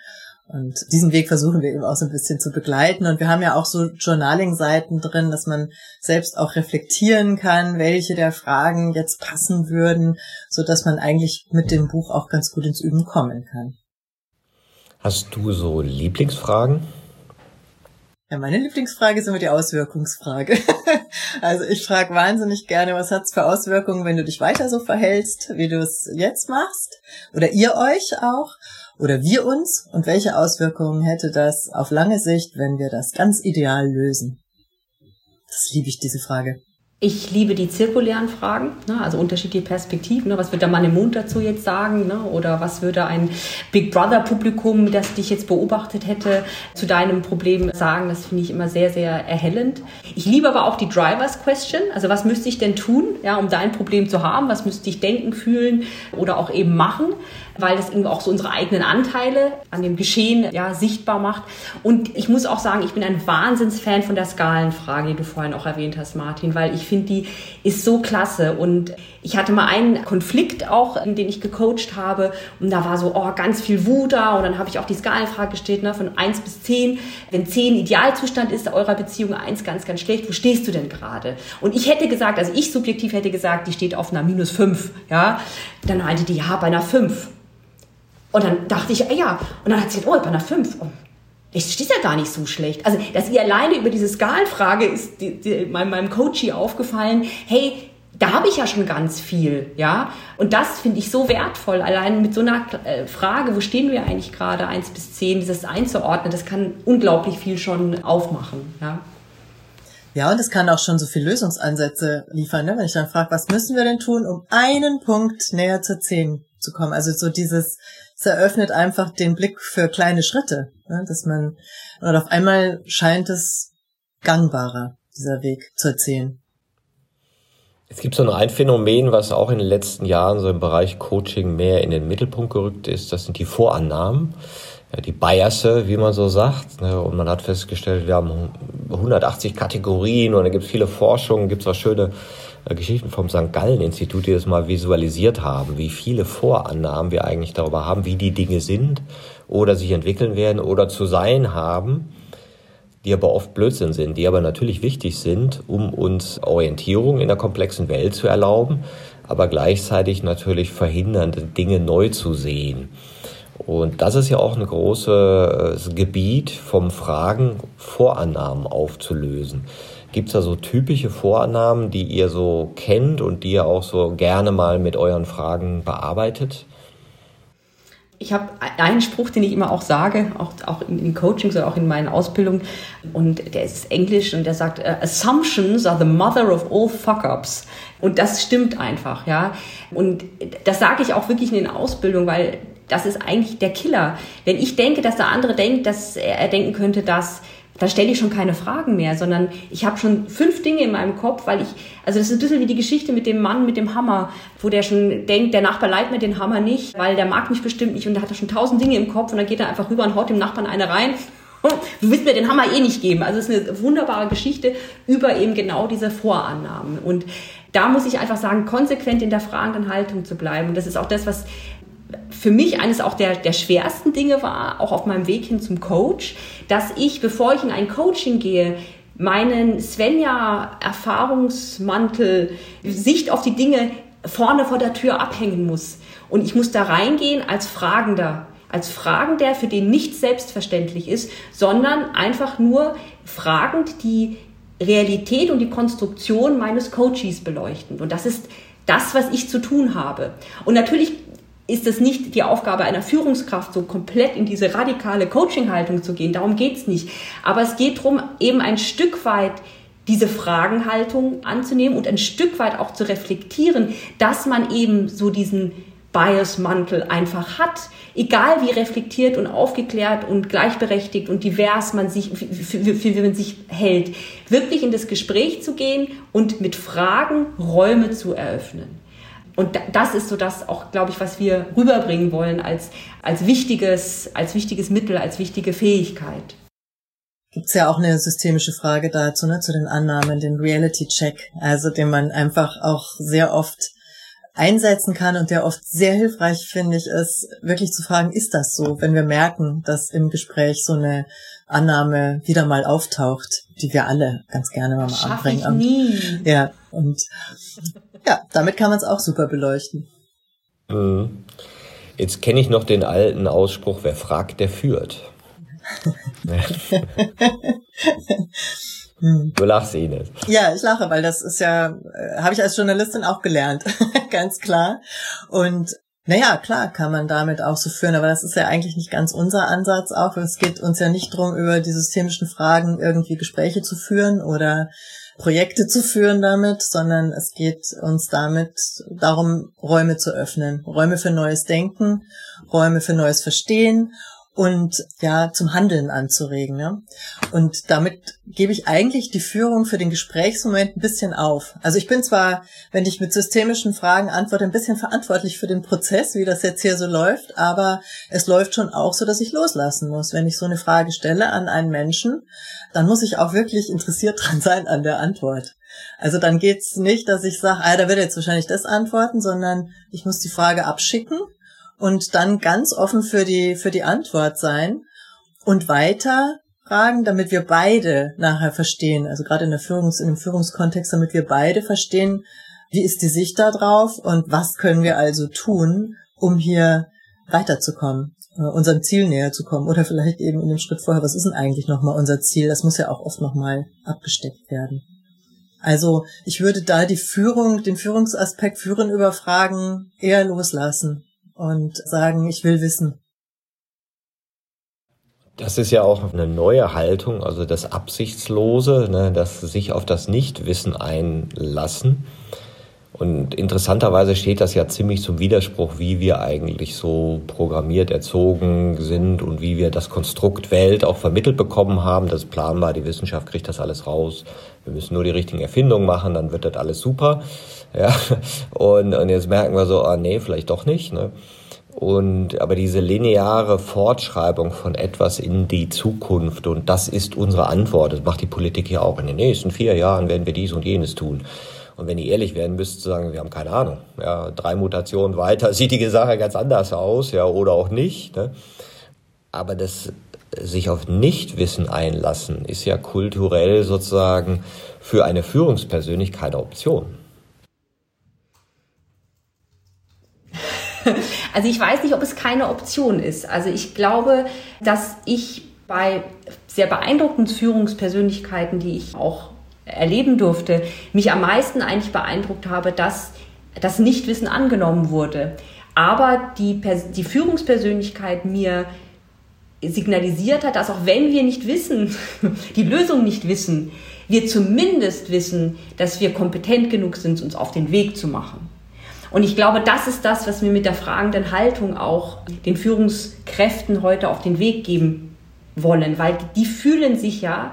Und diesen Weg versuchen wir eben auch so ein bisschen zu begleiten. Und wir haben ja auch so Journaling-Seiten drin, dass man selbst auch reflektieren kann, welche der Fragen jetzt passen würden, so dass man eigentlich mit dem Buch auch ganz gut ins Üben kommen kann. Hast du so Lieblingsfragen? Ja, meine Lieblingsfrage ist immer die Auswirkungsfrage. also ich frage wahnsinnig gerne, was hat's für Auswirkungen, wenn du dich weiter so verhältst, wie du es jetzt machst? Oder ihr euch auch? Oder wir uns? Und welche Auswirkungen hätte das auf lange Sicht, wenn wir das ganz ideal lösen? Das liebe ich, diese Frage. Ich liebe die zirkulären Fragen, ne, also unterschiedliche Perspektiven. Ne, was wird der Mann im Mond dazu jetzt sagen? Ne, oder was würde ein Big Brother Publikum, das dich jetzt beobachtet hätte, zu deinem Problem sagen? Das finde ich immer sehr, sehr erhellend. Ich liebe aber auch die Drivers Question. Also was müsste ich denn tun, ja, um dein Problem zu haben? Was müsste ich denken, fühlen oder auch eben machen? Weil das eben auch so unsere eigenen Anteile an dem Geschehen ja, sichtbar macht. Und ich muss auch sagen, ich bin ein Wahnsinnsfan von der Skalenfrage, die du vorhin auch erwähnt hast, Martin, weil ich finde, die ist so klasse. Und ich hatte mal einen Konflikt auch, in den ich gecoacht habe. Und da war so, oh, ganz viel Wut da. Und dann habe ich auch die Skalenfrage gestellt, ne, von 1 bis 10. Wenn 10 Idealzustand ist eurer Beziehung, 1 ganz, ganz schlecht, wo stehst du denn gerade? Und ich hätte gesagt, also ich subjektiv hätte gesagt, die steht auf einer minus 5. Ja? Dann meinte die, ja, bei einer 5. Und dann dachte ich, ja, und dann hat sie gesagt, oh, bei einer 5. Oh, das steht ja gar nicht so schlecht. Also, dass ihr alleine über diese Skalenfrage ist die, die, meinem, meinem Coachie aufgefallen, hey, da habe ich ja schon ganz viel, ja. Und das finde ich so wertvoll. Allein mit so einer äh, Frage, wo stehen wir eigentlich gerade, 1 bis 10, dieses einzuordnen, das kann unglaublich viel schon aufmachen, ja. Ja, und es kann auch schon so viel Lösungsansätze liefern, ne? wenn ich dann frage, was müssen wir denn tun, um einen Punkt näher zur 10 zu kommen? Also so dieses, es eröffnet einfach den Blick für kleine Schritte, ne? dass man, und auf einmal scheint es gangbarer, dieser Weg zu erzählen. Es gibt so ein Phänomen, was auch in den letzten Jahren so im Bereich Coaching mehr in den Mittelpunkt gerückt ist. Das sind die Vorannahmen die Biasse, wie man so sagt. Ne? Und man hat festgestellt, wir haben 180 Kategorien und da gibt es viele Forschungen, gibt es auch schöne Geschichten vom St. Gallen-Institut, die das mal visualisiert haben, wie viele Vorannahmen wir eigentlich darüber haben, wie die Dinge sind oder sich entwickeln werden oder zu sein haben, die aber oft Blödsinn sind, die aber natürlich wichtig sind, um uns Orientierung in der komplexen Welt zu erlauben, aber gleichzeitig natürlich verhindern, Dinge neu zu sehen. Und das ist ja auch ein großes äh, Gebiet vom Fragen Vorannahmen aufzulösen. Gibt es da so typische Vorannahmen, die ihr so kennt und die ihr auch so gerne mal mit euren Fragen bearbeitet? Ich habe einen Spruch, den ich immer auch sage, auch, auch in, in Coachings oder auch in meinen Ausbildungen, und der ist Englisch und der sagt, äh, Assumptions are the mother of all fuck-ups. Und das stimmt einfach, ja. Und das sage ich auch wirklich in den Ausbildungen, weil das ist eigentlich der Killer. Wenn ich denke, dass der andere denkt, dass er denken könnte, dass da stelle ich schon keine Fragen mehr, sondern ich habe schon fünf Dinge in meinem Kopf, weil ich, also das ist ein bisschen wie die Geschichte mit dem Mann mit dem Hammer, wo der schon denkt, der Nachbar leiht mir den Hammer nicht, weil der mag mich bestimmt nicht und da hat er schon tausend Dinge im Kopf und dann geht er einfach rüber und haut dem Nachbarn eine rein. Du willst mir den Hammer eh nicht geben. Also es ist eine wunderbare Geschichte über eben genau diese Vorannahmen. Und da muss ich einfach sagen, konsequent in der fragenden Haltung zu bleiben. Und das ist auch das, was für mich eines auch der, der schwersten Dinge war, auch auf meinem Weg hin zum Coach, dass ich, bevor ich in ein Coaching gehe, meinen Svenja-Erfahrungsmantel, Sicht auf die Dinge vorne vor der Tür abhängen muss. Und ich muss da reingehen als Fragender, als Fragender, für den nichts selbstverständlich ist, sondern einfach nur fragend die Realität und die Konstruktion meines Coaches beleuchten. Und das ist das, was ich zu tun habe. Und natürlich ist es nicht die Aufgabe einer Führungskraft, so komplett in diese radikale Coaching-Haltung zu gehen. Darum geht es nicht. Aber es geht darum, eben ein Stück weit diese Fragenhaltung anzunehmen und ein Stück weit auch zu reflektieren, dass man eben so diesen Bias-Mantel einfach hat. Egal wie reflektiert und aufgeklärt und gleichberechtigt und divers man sich, für, für, für man sich hält, wirklich in das Gespräch zu gehen und mit Fragen Räume zu eröffnen. Und das ist so das auch, glaube ich, was wir rüberbringen wollen als, als, wichtiges, als wichtiges Mittel, als wichtige Fähigkeit. Gibt's ja auch eine systemische Frage dazu, ne, zu den Annahmen, den Reality-Check, also den man einfach auch sehr oft einsetzen kann und der oft sehr hilfreich, finde ich, ist wirklich zu fragen, ist das so, wenn wir merken, dass im Gespräch so eine Annahme wieder mal auftaucht, die wir alle ganz gerne mal Schaff anbringen. Ich nie. Ja, und ja, damit kann man es auch super beleuchten. Mhm. Jetzt kenne ich noch den alten Ausspruch, wer fragt, der führt. Hm. Du lachst, Ines. Ja, ich lache, weil das ist ja, äh, habe ich als Journalistin auch gelernt, ganz klar. Und naja, klar kann man damit auch so führen, aber das ist ja eigentlich nicht ganz unser Ansatz auch. Es geht uns ja nicht drum, über die systemischen Fragen irgendwie Gespräche zu führen oder Projekte zu führen damit, sondern es geht uns damit darum, Räume zu öffnen. Räume für neues Denken, Räume für neues Verstehen und ja zum Handeln anzuregen. Ja? Und damit gebe ich eigentlich die Führung für den Gesprächsmoment ein bisschen auf. Also ich bin zwar, wenn ich mit systemischen Fragen antworte, ein bisschen verantwortlich für den Prozess, wie das jetzt hier so läuft, aber es läuft schon auch so, dass ich loslassen muss. Wenn ich so eine Frage stelle an einen Menschen, dann muss ich auch wirklich interessiert dran sein an der Antwort. Also dann geht's nicht, dass ich sage, ah, da wird jetzt wahrscheinlich das antworten, sondern ich muss die Frage abschicken und dann ganz offen für die, für die Antwort sein und weiter fragen, damit wir beide nachher verstehen, also gerade in der Führungs, in dem Führungskontext, damit wir beide verstehen, wie ist die Sicht da drauf und was können wir also tun, um hier weiterzukommen, äh, unserem Ziel näher zu kommen oder vielleicht eben in dem Schritt vorher, was ist denn eigentlich nochmal unser Ziel? Das muss ja auch oft nochmal abgesteckt werden. Also ich würde da die Führung, den Führungsaspekt Führen über Fragen eher loslassen und sagen, ich will wissen. Das ist ja auch eine neue Haltung, also das Absichtslose, ne, das sich auf das Nichtwissen einlassen. Und interessanterweise steht das ja ziemlich zum Widerspruch, wie wir eigentlich so programmiert erzogen sind und wie wir das Konstrukt Welt auch vermittelt bekommen haben. Das ist planbar, die Wissenschaft kriegt das alles raus. Wir müssen nur die richtigen Erfindungen machen, dann wird das alles super. Ja, und, und jetzt merken wir so, ah nee, vielleicht doch nicht. Ne? Und aber diese lineare Fortschreibung von etwas in die Zukunft und das ist unsere Antwort. Das macht die Politik ja auch. In den nächsten vier Jahren werden wir dies und jenes tun. Und wenn ihr ehrlich werden müsst, sagen, wir haben keine Ahnung. Ja, drei Mutationen weiter sieht die Sache ganz anders aus, ja, oder auch nicht. Ne? Aber das sich auf Nichtwissen einlassen ist ja kulturell sozusagen für eine Führungspersönlichkeit keine Option. Also ich weiß nicht, ob es keine Option ist. Also ich glaube, dass ich bei sehr beeindruckenden Führungspersönlichkeiten, die ich auch erleben durfte, mich am meisten eigentlich beeindruckt habe, dass das Nichtwissen angenommen wurde. Aber die, die Führungspersönlichkeit mir signalisiert hat, dass auch wenn wir nicht wissen, die Lösung nicht wissen, wir zumindest wissen, dass wir kompetent genug sind, uns auf den Weg zu machen. Und ich glaube, das ist das, was wir mit der fragenden Haltung auch den Führungskräften heute auf den Weg geben wollen, weil die fühlen sich ja,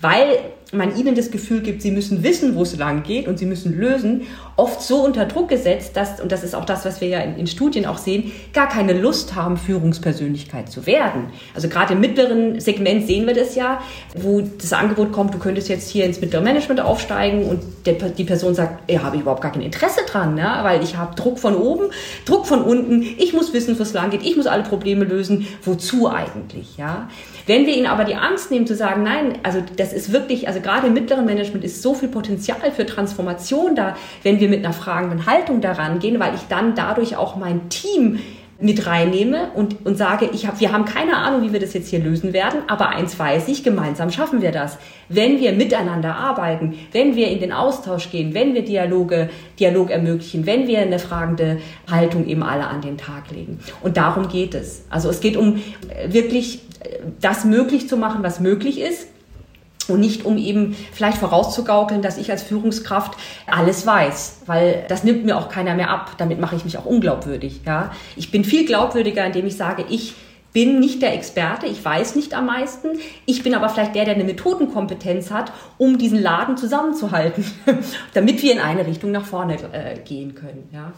weil man ihnen das Gefühl gibt, sie müssen wissen, wo es lang geht und sie müssen lösen, oft so unter Druck gesetzt, dass, und das ist auch das, was wir ja in, in, Studien auch sehen, gar keine Lust haben, Führungspersönlichkeit zu werden. Also gerade im mittleren Segment sehen wir das ja, wo das Angebot kommt, du könntest jetzt hier ins mittlere Management aufsteigen und der, die Person sagt, ja, habe ich überhaupt gar kein Interesse dran, ne? weil ich habe Druck von oben, Druck von unten, ich muss wissen, wo es lang geht, ich muss alle Probleme lösen, wozu eigentlich, ja? Wenn wir ihnen aber die Angst nehmen zu sagen, nein, also das ist wirklich, also gerade im mittleren Management ist so viel Potenzial für Transformation da, wenn wir mit einer fragenden Haltung daran gehen, weil ich dann dadurch auch mein Team mit reinnehme und, und sage, ich hab, wir haben keine Ahnung, wie wir das jetzt hier lösen werden, aber eins weiß ich, gemeinsam schaffen wir das. Wenn wir miteinander arbeiten, wenn wir in den Austausch gehen, wenn wir Dialoge, Dialog ermöglichen, wenn wir eine fragende Haltung eben alle an den Tag legen. Und darum geht es. Also es geht um äh, wirklich äh, das möglich zu machen, was möglich ist und nicht um eben vielleicht vorauszugaukeln, dass ich als Führungskraft alles weiß, weil das nimmt mir auch keiner mehr ab. Damit mache ich mich auch unglaubwürdig. Ja, ich bin viel glaubwürdiger, indem ich sage, ich bin nicht der Experte, ich weiß nicht am meisten. Ich bin aber vielleicht der, der eine Methodenkompetenz hat, um diesen Laden zusammenzuhalten, damit wir in eine Richtung nach vorne äh, gehen können. Ja.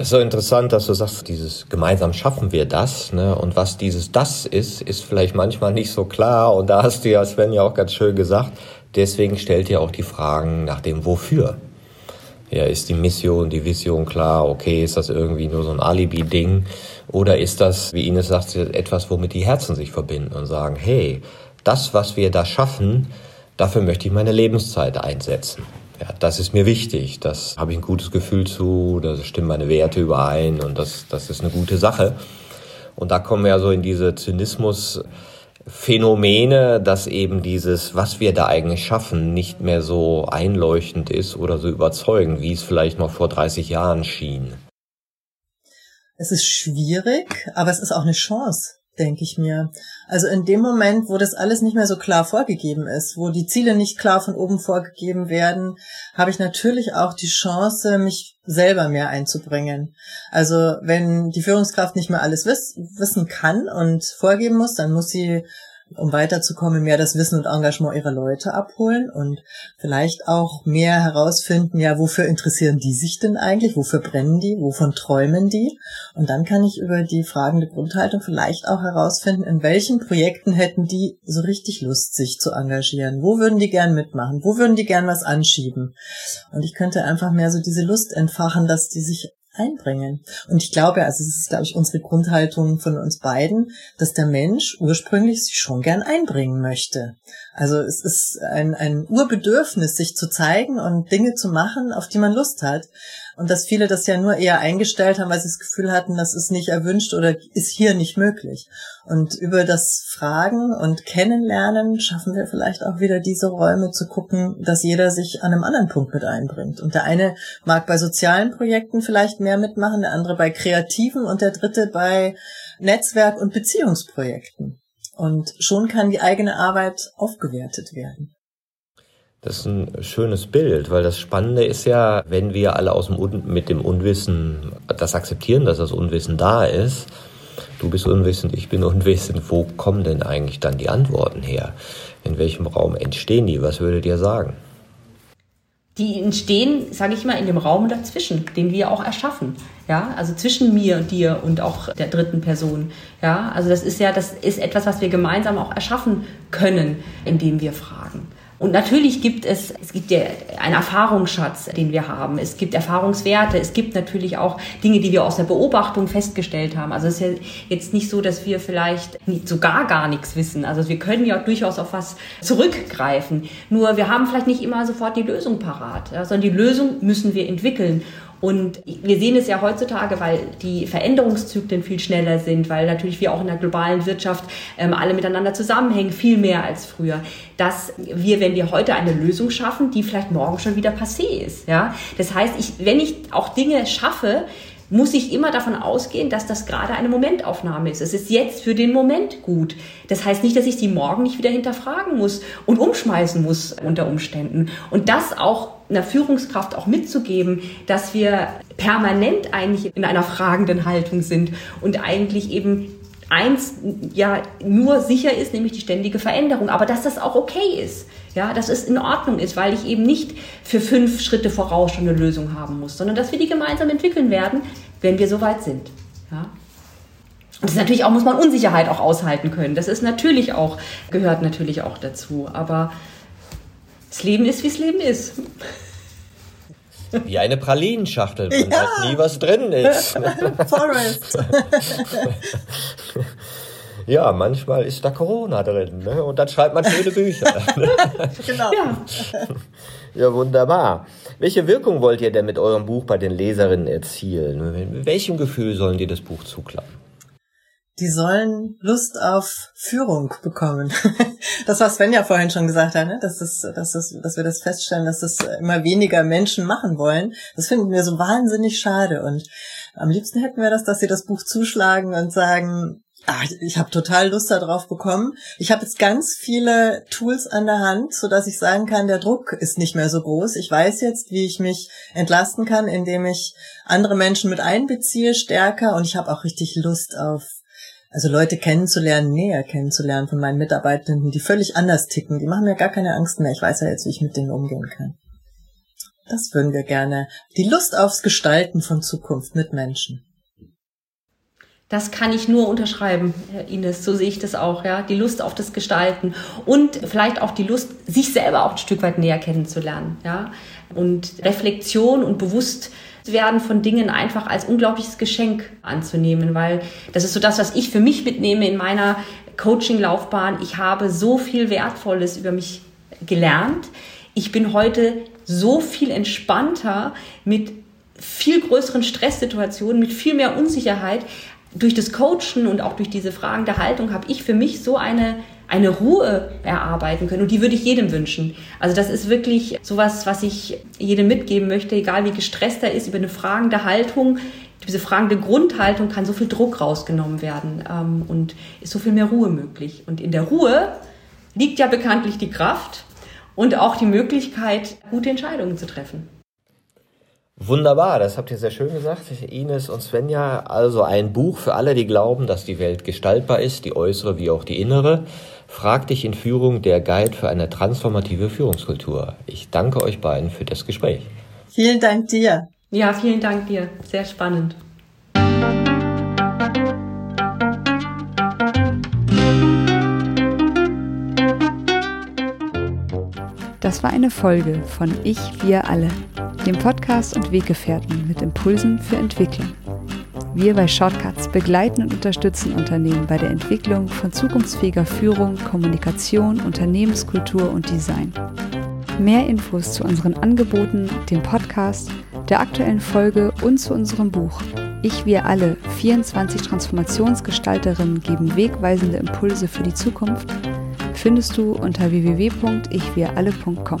Es ist so interessant, dass du sagst, dieses gemeinsam schaffen wir das, ne? Und was dieses das ist, ist vielleicht manchmal nicht so klar. Und da hast du ja, Sven, ja auch ganz schön gesagt. Deswegen stellt ihr auch die Fragen nach dem Wofür. Ja, ist die Mission, die Vision klar? Okay, ist das irgendwie nur so ein Alibi-Ding? Oder ist das, wie Ines sagt, etwas, womit die Herzen sich verbinden und sagen, hey, das, was wir da schaffen, dafür möchte ich meine Lebenszeit einsetzen. Ja, das ist mir wichtig. Das habe ich ein gutes Gefühl zu, da stimmen meine Werte überein und das, das ist eine gute Sache. Und da kommen wir ja so in diese Zynismus- Phänomene, dass eben dieses, was wir da eigentlich schaffen, nicht mehr so einleuchtend ist oder so überzeugend, wie es vielleicht mal vor 30 Jahren schien. Es ist schwierig, aber es ist auch eine Chance, denke ich mir. Also in dem Moment, wo das alles nicht mehr so klar vorgegeben ist, wo die Ziele nicht klar von oben vorgegeben werden, habe ich natürlich auch die Chance, mich selber mehr einzubringen. Also wenn die Führungskraft nicht mehr alles wiss wissen kann und vorgeben muss, dann muss sie um weiterzukommen, mehr das Wissen und Engagement ihrer Leute abholen und vielleicht auch mehr herausfinden, ja, wofür interessieren die sich denn eigentlich, wofür brennen die, wovon träumen die? Und dann kann ich über die fragende Grundhaltung vielleicht auch herausfinden, in welchen Projekten hätten die so richtig Lust, sich zu engagieren? Wo würden die gern mitmachen? Wo würden die gern was anschieben? Und ich könnte einfach mehr so diese Lust entfachen, dass die sich einbringen. Und ich glaube, also es ist, glaube ich, unsere Grundhaltung von uns beiden, dass der Mensch ursprünglich sich schon gern einbringen möchte. Also es ist ein, ein Urbedürfnis, sich zu zeigen und Dinge zu machen, auf die man Lust hat. Und dass viele das ja nur eher eingestellt haben, weil sie das Gefühl hatten, das ist nicht erwünscht oder ist hier nicht möglich. Und über das Fragen und Kennenlernen schaffen wir vielleicht auch wieder diese Räume zu gucken, dass jeder sich an einem anderen Punkt mit einbringt. Und der eine mag bei sozialen Projekten vielleicht mehr mitmachen, der andere bei kreativen und der dritte bei Netzwerk- und Beziehungsprojekten. Und schon kann die eigene Arbeit aufgewertet werden. Das ist ein schönes Bild, weil das Spannende ist ja, wenn wir alle aus dem Un mit dem Unwissen das akzeptieren, dass das Unwissen da ist. Du bist unwissend, ich bin unwissend. Wo kommen denn eigentlich dann die Antworten her? In welchem Raum entstehen die? Was würdet ihr sagen? Die entstehen, sage ich mal, in dem Raum dazwischen, den wir auch erschaffen. Ja, also zwischen mir und dir und auch der dritten Person. Ja, also das ist ja, das ist etwas, was wir gemeinsam auch erschaffen können, indem wir fragen. Und natürlich gibt es, es gibt ja einen Erfahrungsschatz, den wir haben. Es gibt Erfahrungswerte. Es gibt natürlich auch Dinge, die wir aus der Beobachtung festgestellt haben. Also es ist ja jetzt nicht so, dass wir vielleicht sogar gar nichts wissen. Also wir können ja durchaus auf was zurückgreifen. Nur wir haben vielleicht nicht immer sofort die Lösung parat, sondern die Lösung müssen wir entwickeln. Und wir sehen es ja heutzutage, weil die Veränderungszyklen viel schneller sind, weil natürlich wir auch in der globalen Wirtschaft ähm, alle miteinander zusammenhängen, viel mehr als früher, dass wir, wenn wir heute eine Lösung schaffen, die vielleicht morgen schon wieder passé ist. Ja? Das heißt, ich, wenn ich auch Dinge schaffe, muss ich immer davon ausgehen, dass das gerade eine Momentaufnahme ist. Es ist jetzt für den Moment gut. Das heißt nicht, dass ich sie morgen nicht wieder hinterfragen muss und umschmeißen muss unter Umständen. Und das auch einer Führungskraft auch mitzugeben, dass wir permanent eigentlich in einer fragenden Haltung sind und eigentlich eben eins ja nur sicher ist, nämlich die ständige Veränderung, aber dass das auch okay ist. Ja, dass es in Ordnung ist, weil ich eben nicht für fünf Schritte voraus schon eine Lösung haben muss, sondern dass wir die gemeinsam entwickeln werden, wenn wir soweit sind. Ja. Und das ist natürlich auch, muss man Unsicherheit auch aushalten können. Das ist natürlich auch, gehört natürlich auch dazu. Aber das Leben ist, wie es Leben ist. Wie eine Pralinenschachtel, wenn ja. halt nie was drin ist. Forest. ja, manchmal ist da Corona drin ne? und dann schreibt man schöne Bücher. genau. Ja. ja, wunderbar. Welche Wirkung wollt ihr denn mit eurem Buch bei den Leserinnen erzielen? Mit welchem Gefühl sollen die das Buch zuklappen? die sollen Lust auf Führung bekommen. das, was Sven ja vorhin schon gesagt hat, ne? dass, das, dass, das, dass wir das feststellen, dass das immer weniger Menschen machen wollen, das finden wir so wahnsinnig schade. Und am liebsten hätten wir das, dass sie das Buch zuschlagen und sagen, Ach, ich habe total Lust darauf bekommen. Ich habe jetzt ganz viele Tools an der Hand, so dass ich sagen kann, der Druck ist nicht mehr so groß. Ich weiß jetzt, wie ich mich entlasten kann, indem ich andere Menschen mit einbeziehe stärker und ich habe auch richtig Lust auf also Leute kennenzulernen, näher kennenzulernen von meinen Mitarbeitenden, die völlig anders ticken, die machen mir gar keine Angst mehr. Ich weiß ja jetzt, wie ich mit denen umgehen kann. Das würden wir gerne. Die Lust aufs Gestalten von Zukunft mit Menschen. Das kann ich nur unterschreiben, Ines. So sehe ich das auch, ja. Die Lust auf das Gestalten und vielleicht auch die Lust, sich selber auch ein Stück weit näher kennenzulernen, ja. und Reflexion und Bewusstwerden von Dingen einfach als unglaubliches Geschenk anzunehmen, weil das ist so das, was ich für mich mitnehme in meiner Coaching-Laufbahn. Ich habe so viel Wertvolles über mich gelernt. Ich bin heute so viel entspannter mit viel größeren Stresssituationen, mit viel mehr Unsicherheit. Durch das Coachen und auch durch diese Fragen der Haltung habe ich für mich so eine eine Ruhe erarbeiten können. Und die würde ich jedem wünschen. Also das ist wirklich sowas, was ich jedem mitgeben möchte, egal wie gestresst er ist, über eine fragende Haltung. Diese fragende Grundhaltung kann so viel Druck rausgenommen werden ähm, und ist so viel mehr Ruhe möglich. Und in der Ruhe liegt ja bekanntlich die Kraft und auch die Möglichkeit, gute Entscheidungen zu treffen. Wunderbar, das habt ihr sehr schön gesagt, Ines und Svenja. Also ein Buch für alle, die glauben, dass die Welt gestaltbar ist, die äußere wie auch die innere. Frag dich in Führung, der Guide für eine transformative Führungskultur. Ich danke euch beiden für das Gespräch. Vielen Dank dir. Ja, vielen Dank dir. Sehr spannend. Das war eine Folge von Ich, wir alle dem Podcast und Weggefährten mit Impulsen für Entwicklung. Wir bei Shortcuts begleiten und unterstützen Unternehmen bei der Entwicklung von zukunftsfähiger Führung, Kommunikation, Unternehmenskultur und Design. Mehr Infos zu unseren Angeboten, dem Podcast, der aktuellen Folge und zu unserem Buch Ich, wir alle, 24 Transformationsgestalterinnen geben wegweisende Impulse für die Zukunft, findest du unter www.ichwiralle.com.